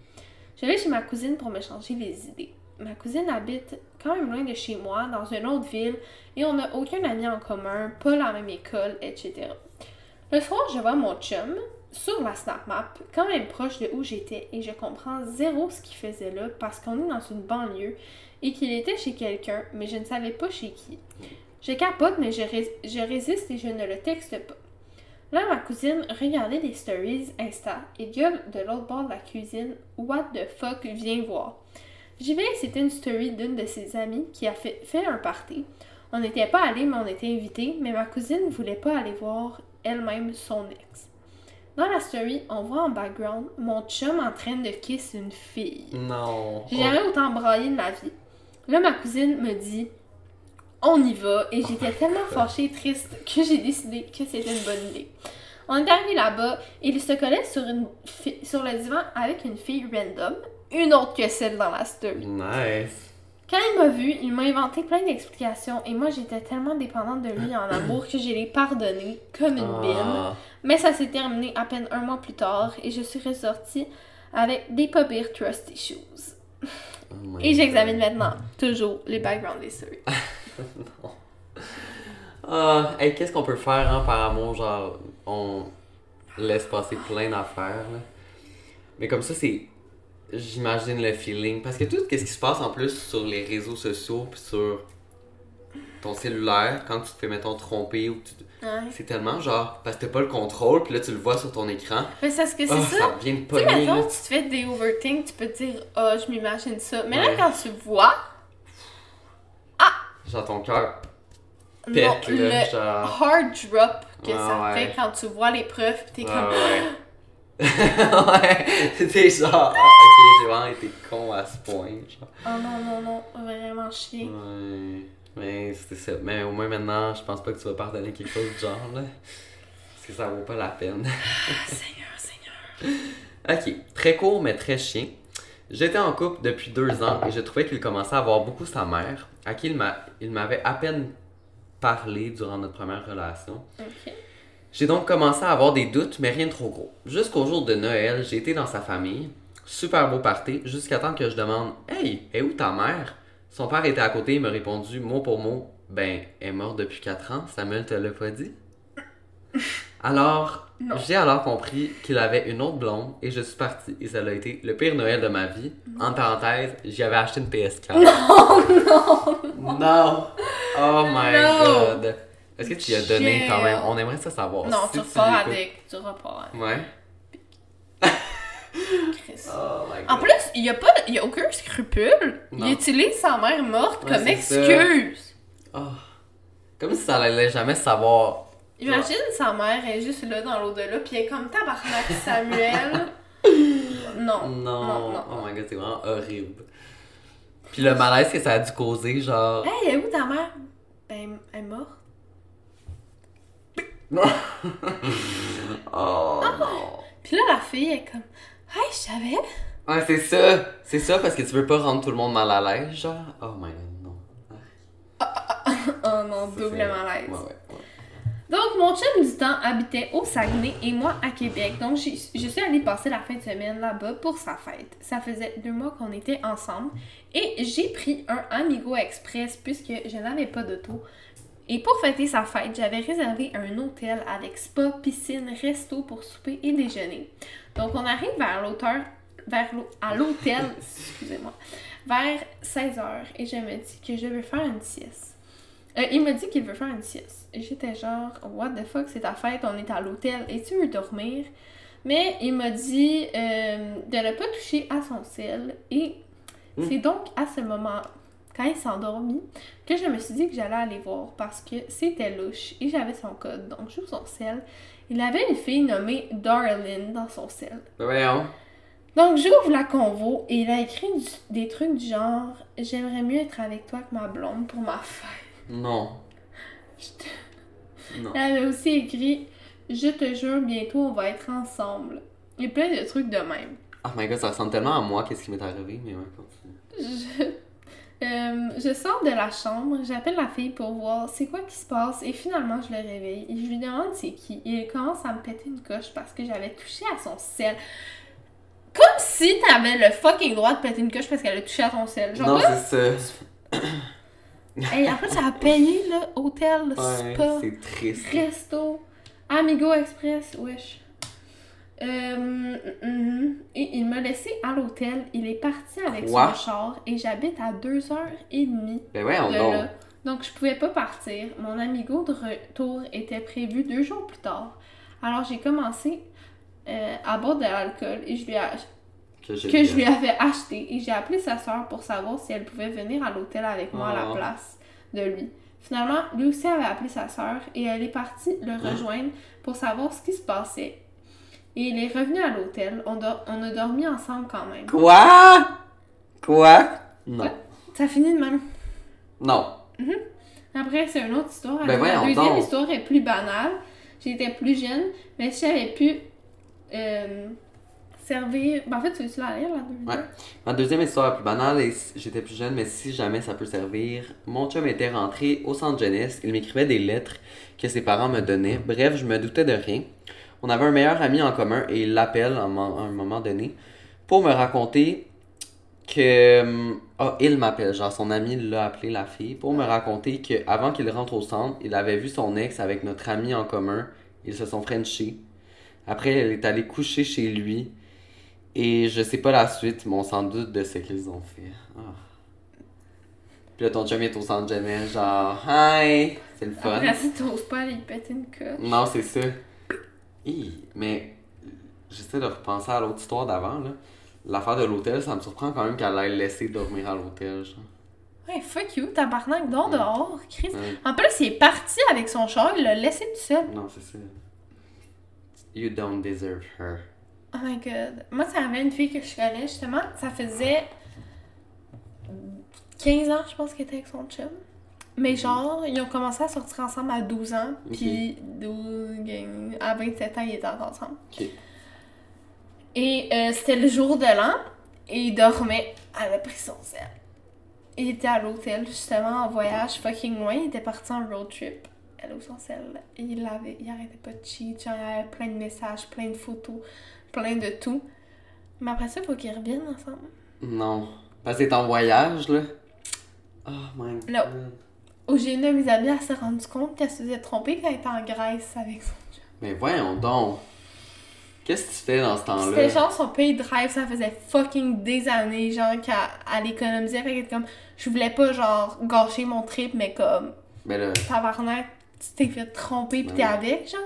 Speaker 2: Je vais chez ma cousine pour me changer les idées. Ma cousine habite quand même loin de chez moi, dans une autre ville, et on n'a aucun ami en commun, pas la même école, etc. Le soir, je vois mon chum sur la Snap Map, quand même proche de où j'étais, et je comprends zéro ce qu'il faisait là parce qu'on est dans une banlieue et qu'il était chez quelqu'un, mais je ne savais pas chez qui. Je capote, mais je, rés- je résiste et je ne le texte pas. Là, ma cousine regardait des stories Insta et gueule de l'autre bord de la cuisine What the fuck, viens voir. J'y vais, c'était une story d'une de ses amies qui a fait, fait un party. On n'était pas allés, mais on était invités, mais ma cousine ne voulait pas aller voir elle-même son ex. Dans la story, on voit en background mon chum en train de kiss une fille.
Speaker 1: Non.
Speaker 2: J'ai jamais autant braillé de ma vie. Là, ma cousine me dit on y va et j'étais tellement fâchée et triste que j'ai décidé que c'était une bonne idée. On est arrivé là-bas et il se collait sur, une fi- sur le divan avec une fille random, une autre que celle dans la story.
Speaker 1: Nice.
Speaker 2: Quand il m'a vu, il m'a inventé plein d'explications et moi j'étais tellement dépendante de lui en amour que j'ai les pardonné comme une bine.
Speaker 1: Ah.
Speaker 2: Mais ça s'est terminé à peine un mois plus tard et je suis ressortie avec des pas pires trust issues.
Speaker 1: Oh
Speaker 2: Et j'examine maintenant toujours les backgrounds des stories.
Speaker 1: Ah, hey, qu'est-ce qu'on peut faire hein, par amour? Genre, on laisse passer plein d'affaires. là. Mais comme ça, c'est. J'imagine le feeling. Parce que tout ce qui se passe en plus sur les réseaux sociaux puis sur ton cellulaire, quand tu te fais, mettons, tromper ou que tu.
Speaker 2: Ouais.
Speaker 1: C'est tellement genre. Parce que t'as pas le contrôle, puis là, tu le vois sur ton écran.
Speaker 2: Mais c'est ce que c'est
Speaker 1: Ah,
Speaker 2: ça.
Speaker 1: ça
Speaker 2: sais,
Speaker 1: pogné.
Speaker 2: mettons,
Speaker 1: là.
Speaker 2: tu te fais des overthink, tu peux te dire, ah, je m'imagine ça. Mais là, quand tu vois,
Speaker 1: Genre, ton cœur
Speaker 2: non,
Speaker 1: pète,
Speaker 2: le
Speaker 1: là. Genre.
Speaker 2: hard drop que
Speaker 1: Ouais,
Speaker 2: ça
Speaker 1: ouais.
Speaker 2: fait quand tu vois les preuves, pis t'es
Speaker 1: Ouais,
Speaker 2: comme,
Speaker 1: ouais. t'es genre. Ok, j'ai vraiment été con à ce point. Genre.
Speaker 2: Oh non, non, non, vraiment chier.
Speaker 1: Ouais. Mais c'était ça. Mais au moins maintenant, je pense pas que tu vas pardonner quelque chose du genre, là. Parce que ça vaut pas la peine.
Speaker 2: Seigneur, Seigneur.
Speaker 1: Ok, très court mais très chien. J'étais en couple depuis deux ans et je trouvais qu'il commençait à voir beaucoup sa mère, à qui il m'a- il m'avait à peine parlé durant notre première relation.
Speaker 2: Ok.
Speaker 1: J'ai donc commencé à avoir des doutes, mais rien de trop gros. Jusqu'au jour de Noël, j'ai été dans sa famille. Super beau party, jusqu'à temps que je demande Hey, est où ta mère Son père était à côté et m'a répondu mot pour mot Ben, elle est morte depuis 4 ans, Samuel te l'a pas dit Alors, j'ai alors compris qu'il avait une autre blonde et je suis partie. Et ça a été le pire Noël de ma vie. En parenthèse, j'y avais acheté une PS4. Non, non, non. Oh my
Speaker 2: Non.
Speaker 1: god. Est-ce que tu y as donné quand même? On aimerait ça savoir.
Speaker 2: Non,
Speaker 1: Si
Speaker 2: tu repars avec. Tu repars avec.
Speaker 1: Ouais.
Speaker 2: Chris.
Speaker 1: Oh my god.
Speaker 2: En plus, il y a pas, y a aucun scrupule.
Speaker 1: Non.
Speaker 2: Il utilise sa mère morte
Speaker 1: Ouais,
Speaker 2: comme excuse.
Speaker 1: Oh. Comme si ça allait jamais savoir.
Speaker 2: Imagine sa mère est juste là dans l'au-delà, puis elle est comme tabarnak Samuel. non.
Speaker 1: Non.
Speaker 2: Non, non.
Speaker 1: Oh my god, c'est vraiment horrible. Puis le malaise que ça a dû causer, genre.
Speaker 2: Hey, elle est où ta mère? Ben, elle est morte.
Speaker 1: Oh non.
Speaker 2: Puis là, la fille est comme, hey, je savais.
Speaker 1: Ouais, c'est ça. C'est ça parce que tu veux pas rendre tout le monde mal à l'aise, genre. Oh my god, non.
Speaker 2: Oh non, double malaise.
Speaker 1: Ouais, ouais, ouais.
Speaker 2: Donc, mon chum du temps habitait au Saguenay et moi à Québec. Donc, je suis allée passer la fin de semaine là-bas pour sa fête. Ça faisait deux mois qu'on était ensemble et j'ai pris un Amigo Express puisque je n'avais pas d'auto. Et pour fêter sa fête, j'avais réservé un hôtel avec spa, piscine, resto pour souper et déjeuner. Donc, on arrive vers l'auteur, vers à l'hôtel, excusez-moi, vers 16h et je me dis que je veux faire une sieste. Euh, il m'a dit qu'il veut faire une sieste. Et J'étais genre, what the fuck, c'est ta fête, on est à l'hôtel et tu veux dormir? Mais il m'a dit euh, de ne pas toucher à son sel. Et c'est donc à ce moment, quand il s'est endormi, que je me suis dit que j'allais aller voir parce que c'était louche et j'avais son code. Donc j'ouvre son sel. Il avait une fille nommée Darlene dans son sel.
Speaker 1: Ben voyons.
Speaker 2: Donc, j'ouvre la convo et il a écrit du- des trucs du genre J'aimerais mieux être avec toi que ma blonde pour ma fête.
Speaker 1: Non. Non.
Speaker 2: Elle avait aussi écrit Je te jure, bientôt on va être ensemble. A plein de trucs de même.
Speaker 1: Oh my god, ça ressemble tellement à moi, qu'est-ce qui m'est arrivé, mais ouais, continue.
Speaker 2: Je, euh, je sors de la chambre, j'appelle la fille pour voir c'est quoi qui se passe et finalement je le réveille et je lui demande c'est qui. Et il commence à me péter une coche parce que j'avais touché à son sel. Comme si t'avais le fucking droit de péter une coche parce qu'elle a touché à ton sel. Genre
Speaker 1: Non, c'est ça.
Speaker 2: Hey, en fait, ça a payé, là, hôtel,
Speaker 1: Ouais,
Speaker 2: spa,
Speaker 1: c'est triste.
Speaker 2: resto, Amigo Express, wesh. Euh, mhm. Et il m'a laissé à l'hôtel. Il est parti avec
Speaker 1: Quoi?
Speaker 2: son char et j'habite à deux heures et demie
Speaker 1: Ben voyons
Speaker 2: de
Speaker 1: donc.
Speaker 2: là. Donc, je pouvais pas partir. Mon amigo de retour était prévu deux jours plus tard. Alors, j'ai commencé euh, à boire de l'alcool et je lui ai
Speaker 1: Que,
Speaker 2: je lui avais acheté et j'ai appelé sa soeur pour savoir si elle pouvait venir à l'hôtel avec moi à la
Speaker 1: Oh.
Speaker 2: place de lui. Finalement, lui aussi avait appelé sa soeur et elle est partie le
Speaker 1: Ah.
Speaker 2: rejoindre pour savoir ce qui se passait. Et il est revenu à l'hôtel. On, do- on a dormi ensemble quand même.
Speaker 1: Quoi? Quoi? Non.
Speaker 2: Ouais. Ça finit de même.
Speaker 1: Non.
Speaker 2: Après, c'est une autre histoire.
Speaker 1: Ben
Speaker 2: la deuxième histoire est plus banale. J'étais plus jeune, mais si j'avais pu euh, servir. Ben, en fait, tu veux-tu la lire, la deuxième?
Speaker 1: Ouais. Ma deuxième histoire la plus banale, et j'étais plus jeune, mais si jamais ça peut servir. Mon chum était rentré au centre jeunesse. Il m'écrivait des lettres que ses parents me donnaient. Bref, je me doutais de rien. On avait un meilleur ami en commun et il l'appelle à un mo- à un moment donné pour me raconter que. hum, Ah, il m'appelle, genre son ami l'a appelé la fille, pour me raconter que avant qu'il rentre au centre, il avait vu son ex avec notre ami en commun. Ils se sont frenchés. Après, elle est allée coucher chez lui. Et je sais pas la suite, mais on s'en doute de ce qu'ils ont fait. Ah. Puis là, ton chum est au centre jeunesse, genre, hi, c'est le fun.
Speaker 2: Après, si t'oses pas aller y péter une coche.
Speaker 1: Non, c'est ça. Hi, mais j'essaie de repenser à l'autre histoire d'avant, là. L'affaire de l'hôtel, ça me surprend quand même qu'elle ait laissé dormir à l'hôtel, genre.
Speaker 2: Ouais, fuck you, tabarnak, dors dehors, Chris.
Speaker 1: Ouais.
Speaker 2: En plus, il est parti avec son char, il l'a laissé tout seul.
Speaker 1: Non, c'est ça. You don't deserve her.
Speaker 2: Oh my god. Moi, ça avait une fille que je connais, justement. Ça faisait 15 ans, je pense, qu'elle était avec son chum. Mais genre, ils ont commencé à sortir ensemble à 12 ans, puis 12, gang- à 27 ans, ils étaient ensemble. Et euh, c'était le jour de l'an, et il dormait. Elle a pris son sel. Il était à l'hôtel, justement, en voyage fucking loin. Il était parti en road trip. Son sel. Et il avait, il arrêtait pas de cheat. Genre, il y avait plein de messages, plein de photos, plein de tout. Mais après ça, il faut qu'ils reviennent ensemble.
Speaker 1: Non. Parce que t'es en voyage, là. Oh my god.
Speaker 2: J'ai une de mes amies, elle s'est rendue compte qu'elle se faisait tromper quand elle était en Grèce avec son chum.
Speaker 1: Mais voyons donc. Qu'est-ce que tu fais dans ce temps-là?
Speaker 2: C'était genre son pays de rêve, ça faisait fucking des années, genre, qu'elle elle économisait. Fait qu'elle comme, je voulais pas, genre, gâcher mon trip, mais comme,
Speaker 1: Ben là,
Speaker 2: tabarnak, tu t'es fait tromper pis t'es avec, genre.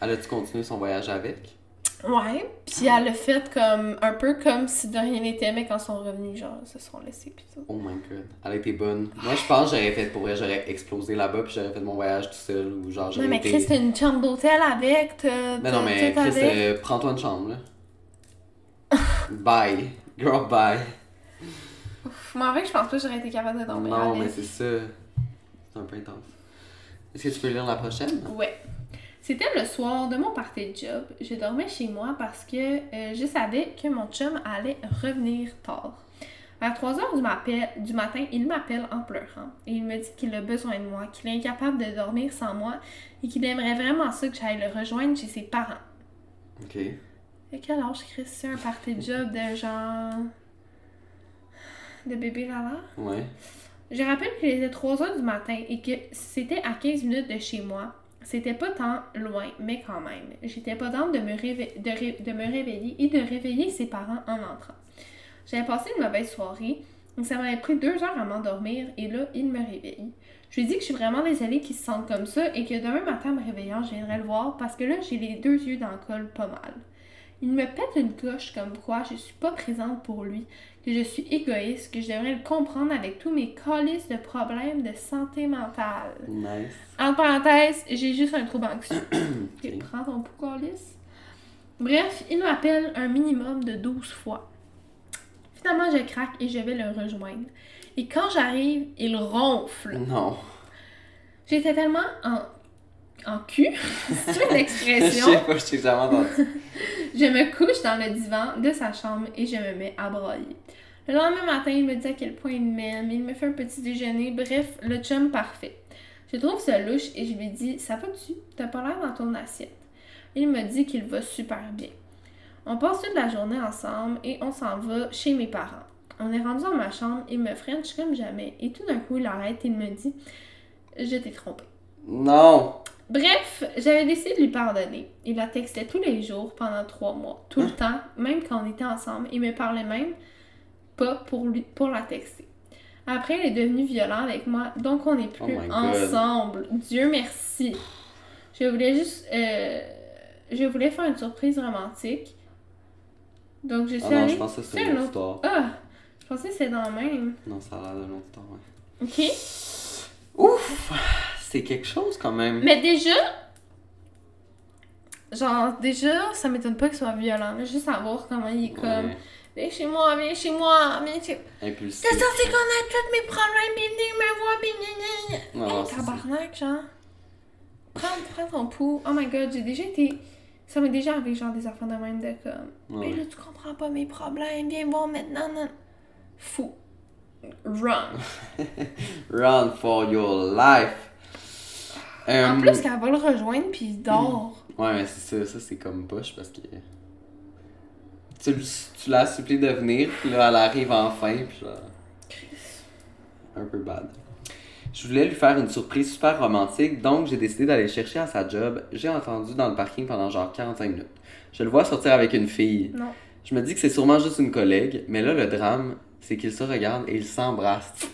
Speaker 1: elle a-tu continué son voyage avec?
Speaker 2: Ouais, pis elle l'a fait comme, un peu comme si de rien n'était, mais quand ils sont revenus, genre, ils se sont laissés pis tout.
Speaker 1: Oh my god. Elle a été bonne. Moi, je pense que j'aurais fait pour vrai, j'aurais explosé là-bas puis j'aurais fait mon voyage tout seul ou genre
Speaker 2: Non,
Speaker 1: j'aurais
Speaker 2: mais
Speaker 1: été...
Speaker 2: Chris, t'as une chambre d'hôtel avec, t'as.
Speaker 1: Mais non, mais Chris, euh, prends-toi une chambre, là. bye. Girl, bye.
Speaker 2: Moi, en vrai, je pense pas que j'aurais été capable de dormir
Speaker 1: non, mais c'est ça. C'est un peu intense. Est-ce que tu peux lire la prochaine?
Speaker 2: Ouais. C'était le soir de mon party de job. Je dormais chez moi parce que euh, je savais que mon chum allait revenir tard. Vers 3 heures du, matin, du matin, il m'appelle en pleurant et il me dit qu'il a besoin de moi, qu'il est incapable de dormir sans moi et qu'il aimerait vraiment ça que j'aille le rejoindre chez ses parents.
Speaker 1: Ok.
Speaker 2: Et quel âge, Chris? C'est un party de job de genre. de bébé Lala?
Speaker 1: Ouais.
Speaker 2: Je rappelle qu'il était 3 heures du matin et que c'était à 15 minutes de chez moi. C'était pas tant loin, mais quand même. J'étais pas dans de me, réveiller et de réveiller ses parents en entrant. J'avais passé une mauvaise soirée, donc ça m'avait pris deux heures à m'endormir et là, il me réveille. Je lui dis que je suis vraiment désolée qu'il se sente comme ça et que demain matin, me réveillant, je viendrai le voir parce que là, j'ai les deux yeux dans le col pas mal. Il me pète une cloche comme quoi je suis pas présente pour lui, que je suis égoïste, que je devrais le comprendre avec tous mes calices de problèmes de santé mentale.
Speaker 1: Nice.
Speaker 2: En parenthèse, j'ai juste un trouble anxieux. Ok, Prends ton pouls, calice. Bref, il m'appelle un minimum de 12 fois. Finalement, je craque et je vais le rejoindre. Et quand j'arrive, il ronfle.
Speaker 1: Non.
Speaker 2: J'étais tellement en, en cul, c'est une
Speaker 1: Je
Speaker 2: expression.
Speaker 1: sais pas, je t'ai jamais entendu.
Speaker 2: Je me couche dans le divan de sa chambre et je me mets à brailler. Le lendemain matin, il me dit à quel point il m'aime, il me fait un petit déjeuner, bref, le chum parfait. Je trouve ça louche et je lui dis Ça va-tu? T'as pas l'air dans ton assiette. Il me dit qu'il va super bien. On passe toute la journée ensemble et on s'en va chez mes parents. On est rendu dans ma chambre, il me french comme jamais et tout d'un coup il arrête et il me dit Je t'ai trompé.
Speaker 1: Non.
Speaker 2: Bref, j'avais décidé de lui pardonner. Il la textait tous les jours pendant trois mois, tout le temps, même quand on était ensemble. Il me parlait même pas pour lui pour la texter. Après, il est devenu violent avec moi, donc on n'est plus
Speaker 1: Oh
Speaker 2: ensemble. Dieu merci. Je voulais juste, euh, je voulais faire une surprise romantique. Donc je suis
Speaker 1: Ah non,
Speaker 2: allée.
Speaker 1: je pense que c'est
Speaker 2: C'est
Speaker 1: une
Speaker 2: un
Speaker 1: autre.
Speaker 2: Ah, je pensais que c'était dans le même.
Speaker 1: Non, ça a l'air d'une autre histoire, ouais.
Speaker 2: Ok.
Speaker 1: Ouf! C'est quelque chose quand même.
Speaker 2: Mais déjà, genre, déjà, ça m'étonne pas qu'il soit violent. Juste savoir comment il est comme. Viens chez moi, viens chez moi, viens chez
Speaker 1: Impulsif.
Speaker 2: T'es censé connaître tous mes problèmes, venir me voir, gna.
Speaker 1: Non,
Speaker 2: Hey, tabarnak, genre. Prends, prends ton pouls. Oh my god, j'ai déjà été. Ça m'est déjà arrivé, genre, des enfants de même de comme.
Speaker 1: Ouais.
Speaker 2: Mais là, tu comprends pas mes problèmes, viens voir maintenant. Non. Fou. Run.
Speaker 1: Run for your life.
Speaker 2: En
Speaker 1: Euh,
Speaker 2: plus, qu'elle va le rejoindre, puis il dort.
Speaker 1: Ouais, mais c'est ça, ça c'est comme push parce que. Tu, tu l'as supplié de venir, puis là elle arrive enfin, puis là. Un peu bad. Je voulais lui faire une surprise super romantique, donc j'ai décidé d'aller le chercher à sa job. J'ai entendu dans le parking pendant genre 45 minutes. Je le vois sortir avec une fille.
Speaker 2: Non.
Speaker 1: Je me dis que c'est sûrement juste une collègue, mais là, le drame, c'est qu'ils se regardent et ils s'embrassent.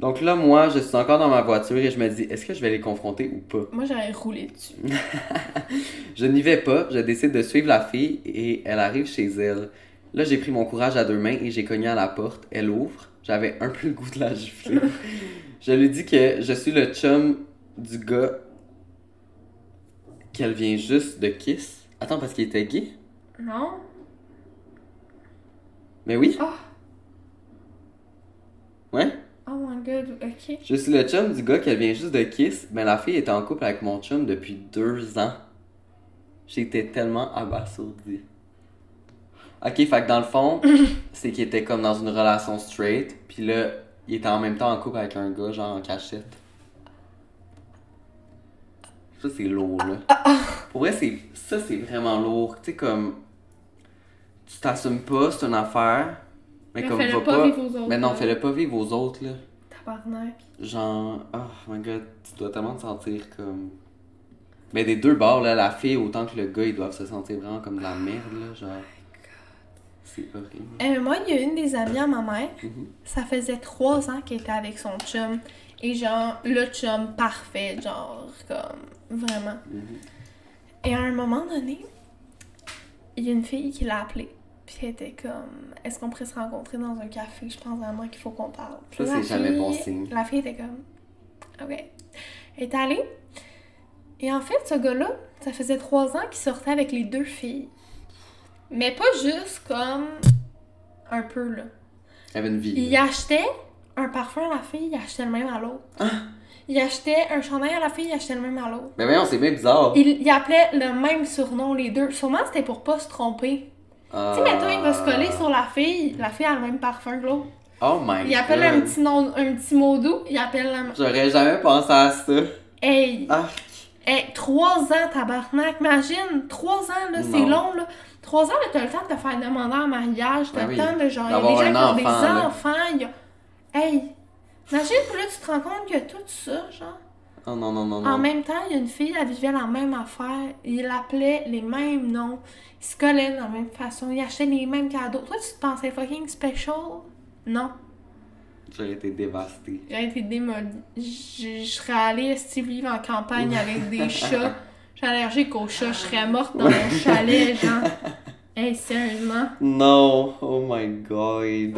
Speaker 1: Donc là, moi, je suis encore dans ma voiture et je me dis, est-ce que je vais les confronter ou pas?
Speaker 2: Moi, j'aurais roulé dessus.
Speaker 1: Je n'y vais pas, je décide de suivre la fille et elle arrive chez elle. Là, j'ai pris mon courage à deux mains et j'ai cogné à la porte. Elle ouvre. J'avais un peu le goût de la gifler. je lui dis que je suis le chum du gars qu'elle vient juste de kiss. Attends, parce qu'il était gay?
Speaker 2: Non?
Speaker 1: Mais oui.
Speaker 2: Ah.
Speaker 1: Ouais.
Speaker 2: Oh my god, ok.
Speaker 1: Je suis le chum du gars qui vient juste de Kiss. Ben, la fille était en couple avec mon chum depuis deux ans. J'étais tellement abasourdi. Ok, fait que dans le fond, c'est qu'il était comme dans une relation straight. Puis là, il était en même temps en couple avec un gars, genre en cachette. Ça, c'est lourd, là. Pour vrai, c'est, ça, c'est vraiment lourd. Tu sais, comme. Tu t'assumes pas, c'est une affaire. Mais,
Speaker 2: Mais
Speaker 1: comme
Speaker 2: fais-le
Speaker 1: va
Speaker 2: pas vivre aux autres,
Speaker 1: Mais non, fais-le pas vivre aux autres, là.
Speaker 2: Tabarnak.
Speaker 1: Genre, oh my god, tu dois tellement te sentir comme. Mais des deux bords, là, la fille autant que le gars, ils doivent se sentir vraiment comme de la merde, là, genre. C'est horrible.
Speaker 2: Euh, moi, il y a une des amies à ma mère.
Speaker 1: Mhm.
Speaker 2: Ça faisait trois ans qu'elle était avec son chum. Et genre, le chum parfait, genre, comme, vraiment.
Speaker 1: Mhm.
Speaker 2: Et à un moment donné, il y a une fille qui l'a appelée. Puis elle était comme, est-ce qu'on pourrait se rencontrer dans un café? Je pense vraiment qu'il faut qu'on parle.
Speaker 1: Ça, c'est jamais bon signe.
Speaker 2: La fille était comme, ok. Elle est allée. Et en fait, ce gars-là, ça faisait trois ans qu'il sortait avec les deux filles. Mais pas juste comme un peu, là.
Speaker 1: Il avait une vie.
Speaker 2: Il
Speaker 1: là.
Speaker 2: achetait un parfum à la fille, il achetait le même à l'autre.
Speaker 1: Ah!
Speaker 2: Il achetait un chandail à la fille, il achetait le même à l'autre.
Speaker 1: Mais voyons, c'est bien bizarre.
Speaker 2: Il, il appelait le même surnom, les deux. Sûrement, c'était pour pas se tromper.
Speaker 1: Ah.
Speaker 2: Tu sais, mettons, il va se coller sur la fille. La fille a le même parfum que l'autre.
Speaker 1: Oh my
Speaker 2: Il appelle
Speaker 1: god.
Speaker 2: un petit nom, un petit mot doux. Il appelle la...
Speaker 1: J'aurais jamais pensé à ça.
Speaker 2: Hey!
Speaker 1: Ah,
Speaker 2: Hey, trois ans, tabarnak. Imagine, trois ans, là, c'est long, là. Trois ans, là, t'as le temps de te faire demander en mariage. T'as
Speaker 1: Ben
Speaker 2: le temps de, genre, il y a des gens
Speaker 1: un
Speaker 2: qui ont des
Speaker 1: là.
Speaker 2: enfants. il y a- Hey! Imagine, là, tu te rends compte que tout ça, genre...
Speaker 1: oh non, non, non, non.
Speaker 2: En même temps, il y a une fille, elle vivait la même affaire. Il appelait les mêmes noms. Il se collait de la même façon. Il achetait les mêmes cadeaux. Toi, tu te pensais fucking special? Non.
Speaker 1: J'aurais été dévasté.
Speaker 2: J'ai été démolie. Je je serais allée Steve vivre en campagne avec des chats. Je suis allergique aux chats. Je serais morte dans mon chalet, genre. Hey, sérieusement?
Speaker 1: Non, oh my god.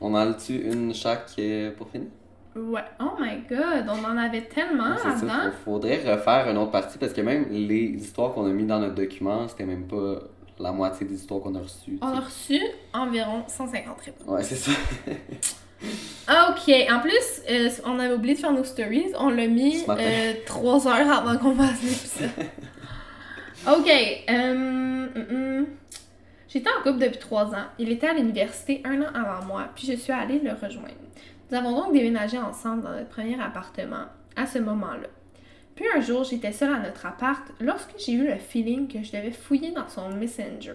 Speaker 1: On en a-tu une chaque euh, pour finir?
Speaker 2: Ouais. Oh my god, on en avait tellement avant.
Speaker 1: faut- faudrait refaire une autre partie parce que même les histoires qu'on a mis dans notre document, c'était même pas la moitié des histoires qu'on a reçues.
Speaker 2: On a reçu environ 150 réponses.
Speaker 1: Ouais, c'est ça.
Speaker 2: Ok, en plus, euh, on avait oublié de faire nos stories. On l'a mis euh, trois heures avant qu'on fasse l'épisode. ok, euh, hum, hum. j'étais en couple depuis trois ans. Il était à l'université un an avant moi, puis je suis allée le rejoindre. Nous avons donc déménagé ensemble dans notre premier appartement à ce moment-là. Puis un jour, j'étais seule à notre appart lorsque j'ai eu le feeling que je devais fouiller dans son Messenger.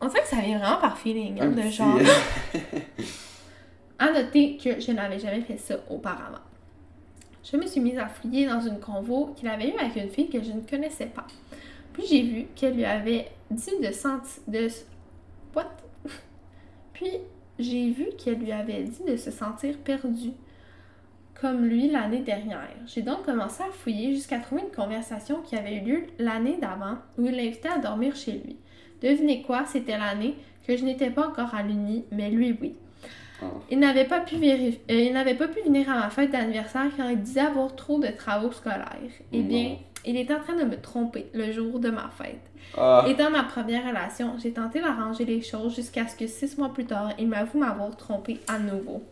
Speaker 2: On dirait que ça vient vraiment par feeling, hein, de
Speaker 1: petit-
Speaker 2: genre. À noter que je n'avais jamais fait ça auparavant. Je me suis mise à fouiller dans une convo qu'il avait eue avec une fille que je ne connaissais pas. Puis j'ai vu qu'elle lui avait dit de sentir... de... What? Puis j'ai vu qu'elle lui avait dit de se sentir perdue, comme lui l'année dernière. J'ai donc commencé à fouiller jusqu'à trouver une conversation qui avait eu lieu l'année d'avant où il l'invitait à dormir chez lui. Devinez quoi, c'était l'année que je n'étais pas encore à l'Uni, mais lui oui.
Speaker 1: Oh.
Speaker 2: Il n'avait pas pu vérif- euh, il n'avait pas pu venir à ma fête d'anniversaire car il disait avoir trop de travaux scolaires. Eh bien. Il était en train de me tromper le jour de ma fête.
Speaker 1: Ah,
Speaker 2: Et dans ma première relation, j'ai tenté d'arranger les choses jusqu'à ce que six mois plus tard, il m'avoue m'avoir trompé à nouveau.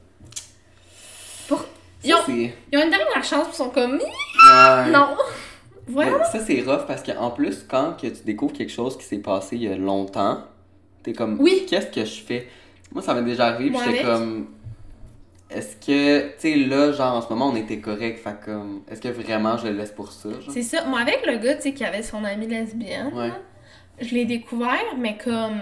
Speaker 2: Pour... Ils, ont... ils ont une dernière chance, ils sont comme
Speaker 1: Ouais.
Speaker 2: non. Voilà.
Speaker 1: Ça, c'est rough parce qu'en plus, quand que tu découvres quelque chose qui s'est passé il y a longtemps, t'es comme,
Speaker 2: Oui.
Speaker 1: qu'est-ce que je fais? Moi, ça m'est déjà arrivé, j'étais comme, est-ce que, tu sais, là, genre, en ce moment, on était correct, fait comme, est-ce que vraiment je le laisse pour ça?
Speaker 2: C'est ça. Moi, avec le gars, tu sais, qui avait son amie lesbienne,
Speaker 1: Ouais.
Speaker 2: là, je l'ai découvert, mais comme.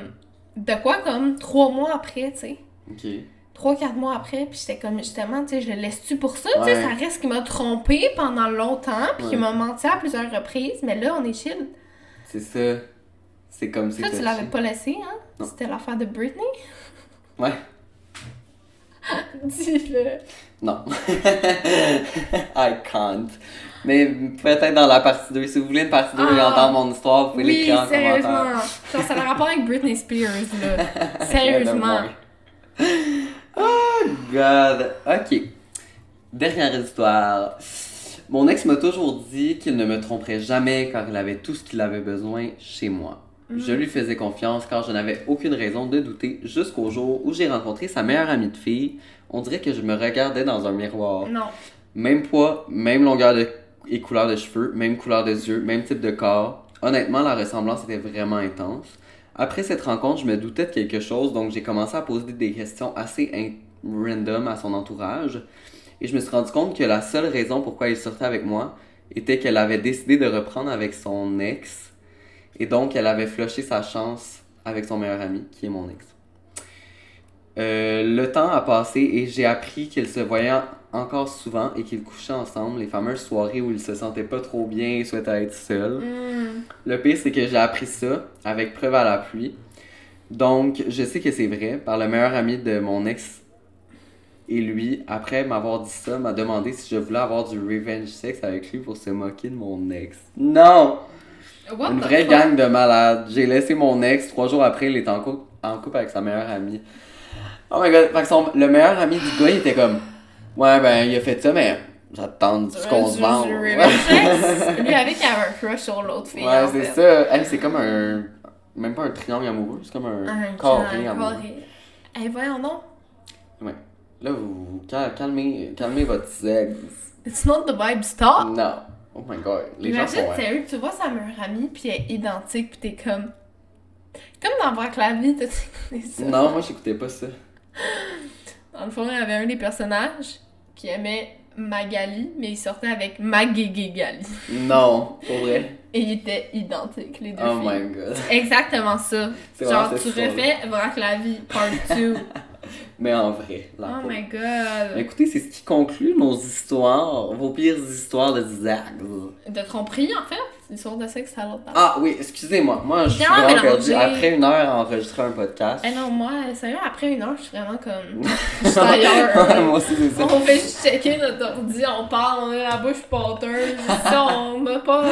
Speaker 2: De quoi, comme trois mois après, tu sais.
Speaker 1: Ok.
Speaker 2: Trois, quatre mois après, puis j'étais comme, justement, tu sais, je le laisse-tu pour ça? Tu sais, ça reste qu'il m'a trompé pendant longtemps, puis qu'il
Speaker 1: Ouais.
Speaker 2: m'a menti à plusieurs reprises, mais là, on est chill.
Speaker 1: C'est ça. C'est comme si
Speaker 2: Ça, tu l'avais pas laissé, hein? C'était l'affaire de Britney?
Speaker 1: Ouais.
Speaker 2: Dis-le.
Speaker 1: Non. I can't. Mais peut-être dans la partie 2. Si vous voulez une partie 2 et
Speaker 2: Ah.
Speaker 1: entendre mon histoire, vous pouvez
Speaker 2: Oui,
Speaker 1: l'écrire en
Speaker 2: sérieusement.
Speaker 1: commentaire.
Speaker 2: Genre, ça a un rapport avec Britney Spears, là. Sérieusement.
Speaker 1: Oh God. Ok. Dernière histoire. Mon ex m'a toujours dit qu'il ne me tromperait jamais car il avait tout ce qu'il avait besoin chez moi. Je lui faisais confiance car je n'avais aucune raison de douter jusqu'au jour où j'ai rencontré sa meilleure amie de fille. On dirait que je me regardais dans un miroir.
Speaker 2: Non.
Speaker 1: Même poids, même longueur de... et couleur de cheveux, même couleur de yeux, même type de corps. Honnêtement, la ressemblance était vraiment intense. Après cette rencontre, je me doutais de quelque chose, donc j'ai commencé à poser des questions assez in- random à son entourage. Et je me suis rendu compte que la seule raison pourquoi il sortait avec moi était qu'elle avait décidé de reprendre avec son ex. Et donc, elle avait flushé sa chance avec son meilleur ami, qui est mon ex. Euh, le temps a passé et j'ai appris qu'ils se voyaient encore souvent et qu'ils couchaient ensemble, les fameuses soirées où ils se sentaient pas trop bien et souhaitaient être seuls.
Speaker 2: Hmm.
Speaker 1: Le pire, c'est que j'ai appris ça avec preuve à l'appui. Donc, je sais que c'est vrai, par le meilleur ami de mon ex. Et lui, après m'avoir dit ça, m'a demandé si je voulais avoir du revenge sex avec lui pour se moquer de mon ex. Non!
Speaker 2: What
Speaker 1: Une vraie
Speaker 2: fuck?
Speaker 1: gang de malades. J'ai laissé mon ex, trois jours après, il était en couple, en couple avec sa meilleure amie. Oh my god, fait que son- le meilleur ami du gars, il était comme Ouais, ben, il a fait ça, mais j'attends
Speaker 2: Tu
Speaker 1: qu'on se vende.
Speaker 2: Lui avec, il avait un crush sur l'autre fille.
Speaker 1: Ouais, c'est ça. Hey, c'est comme un. Même pas un triangle amoureux, c'est comme un,
Speaker 2: Un
Speaker 1: carré
Speaker 2: un
Speaker 1: amoureux.
Speaker 2: Eh, voyons donc.
Speaker 1: Ouais. Là, vous cal- calmez, calmez votre sexe.
Speaker 2: It's not the vibe stop.
Speaker 1: Non. Oh my god. Les gens
Speaker 2: Imagine,
Speaker 1: sont. ouais.
Speaker 2: sérieux, tu vois sa meilleure amie, puis elle est identique, puis t'es comme. Comme dans Braque la vie, t'as écouté ça.
Speaker 1: Non, moi, j'écoutais pas ça.
Speaker 2: Dans le fond, il y avait un des personnages qui aimait Magali, mais il sortait avec Magégali.
Speaker 1: Non, pour vrai.
Speaker 2: Et ils étaient identiques, les deux
Speaker 1: Oh
Speaker 2: filles.
Speaker 1: my god.
Speaker 2: Exactement ça. Genre, tu refais Braque la vie, part 2.
Speaker 1: Mais en vrai. là,
Speaker 2: oh my god.
Speaker 1: Écoutez, c'est ce qui conclut nos histoires, vos pires histoires de Zach.
Speaker 2: De tromperie, en fait. L'histoire de sexe à l'autre.
Speaker 1: Ah oui, excusez-moi. Moi, je suis vraiment
Speaker 2: mélangé.
Speaker 1: perdu. Après une heure à enregistrer un podcast.
Speaker 2: Eh non, moi, sérieux, après une heure, je suis vraiment comme. Je suis ailleurs.
Speaker 1: Moi aussi, c'est ça.
Speaker 2: On fait juste checker notre ordi, on parle, on a la bouche pâteuse. Ça, on n'a pas.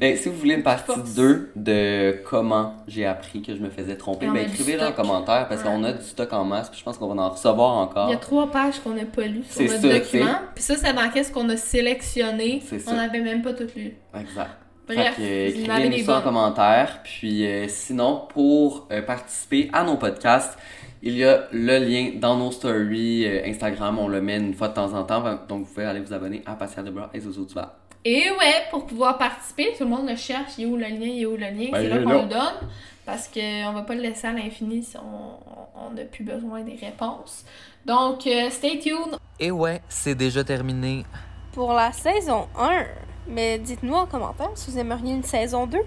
Speaker 1: Ben, si vous voulez une partie
Speaker 2: Force.
Speaker 1: 2 de comment j'ai appris que je me faisais tromper, ben écrivez-le en commentaire parce
Speaker 2: Ouais.
Speaker 1: qu'on a du stock en masse puis je pense qu'on va en recevoir encore.
Speaker 2: Il y a trois pages qu'on n'a pas lues sur notre
Speaker 1: ça,
Speaker 2: document. Puis ça, c'est dans qu'est-ce qu'on a sélectionné. On n'avait même pas tout lu.
Speaker 1: Exact.
Speaker 2: Bref,
Speaker 1: écrivez-nous ça en commentaire. Puis euh, sinon, pour euh, participer à nos podcasts, il y a le lien dans nos stories euh, Instagram. On le met une fois de temps en temps. Donc vous pouvez aller vous abonner à Pascal Debras et Zozo Duval.
Speaker 2: Et ouais, pour pouvoir participer, tout le monde le cherche. Il est où le lien, il est où le lien.
Speaker 1: Ben,
Speaker 2: c'est là qu'on le donne. Parce qu'on va pas le laisser à l'infini si on n'a plus besoin des réponses. Donc, euh, stay tuned.
Speaker 1: Et ouais, c'est déjà terminé.
Speaker 3: pour la saison 1. Mais dites-nous en commentaire si vous aimeriez une saison 2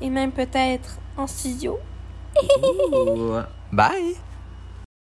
Speaker 3: et même peut-être en studio.
Speaker 1: Bye!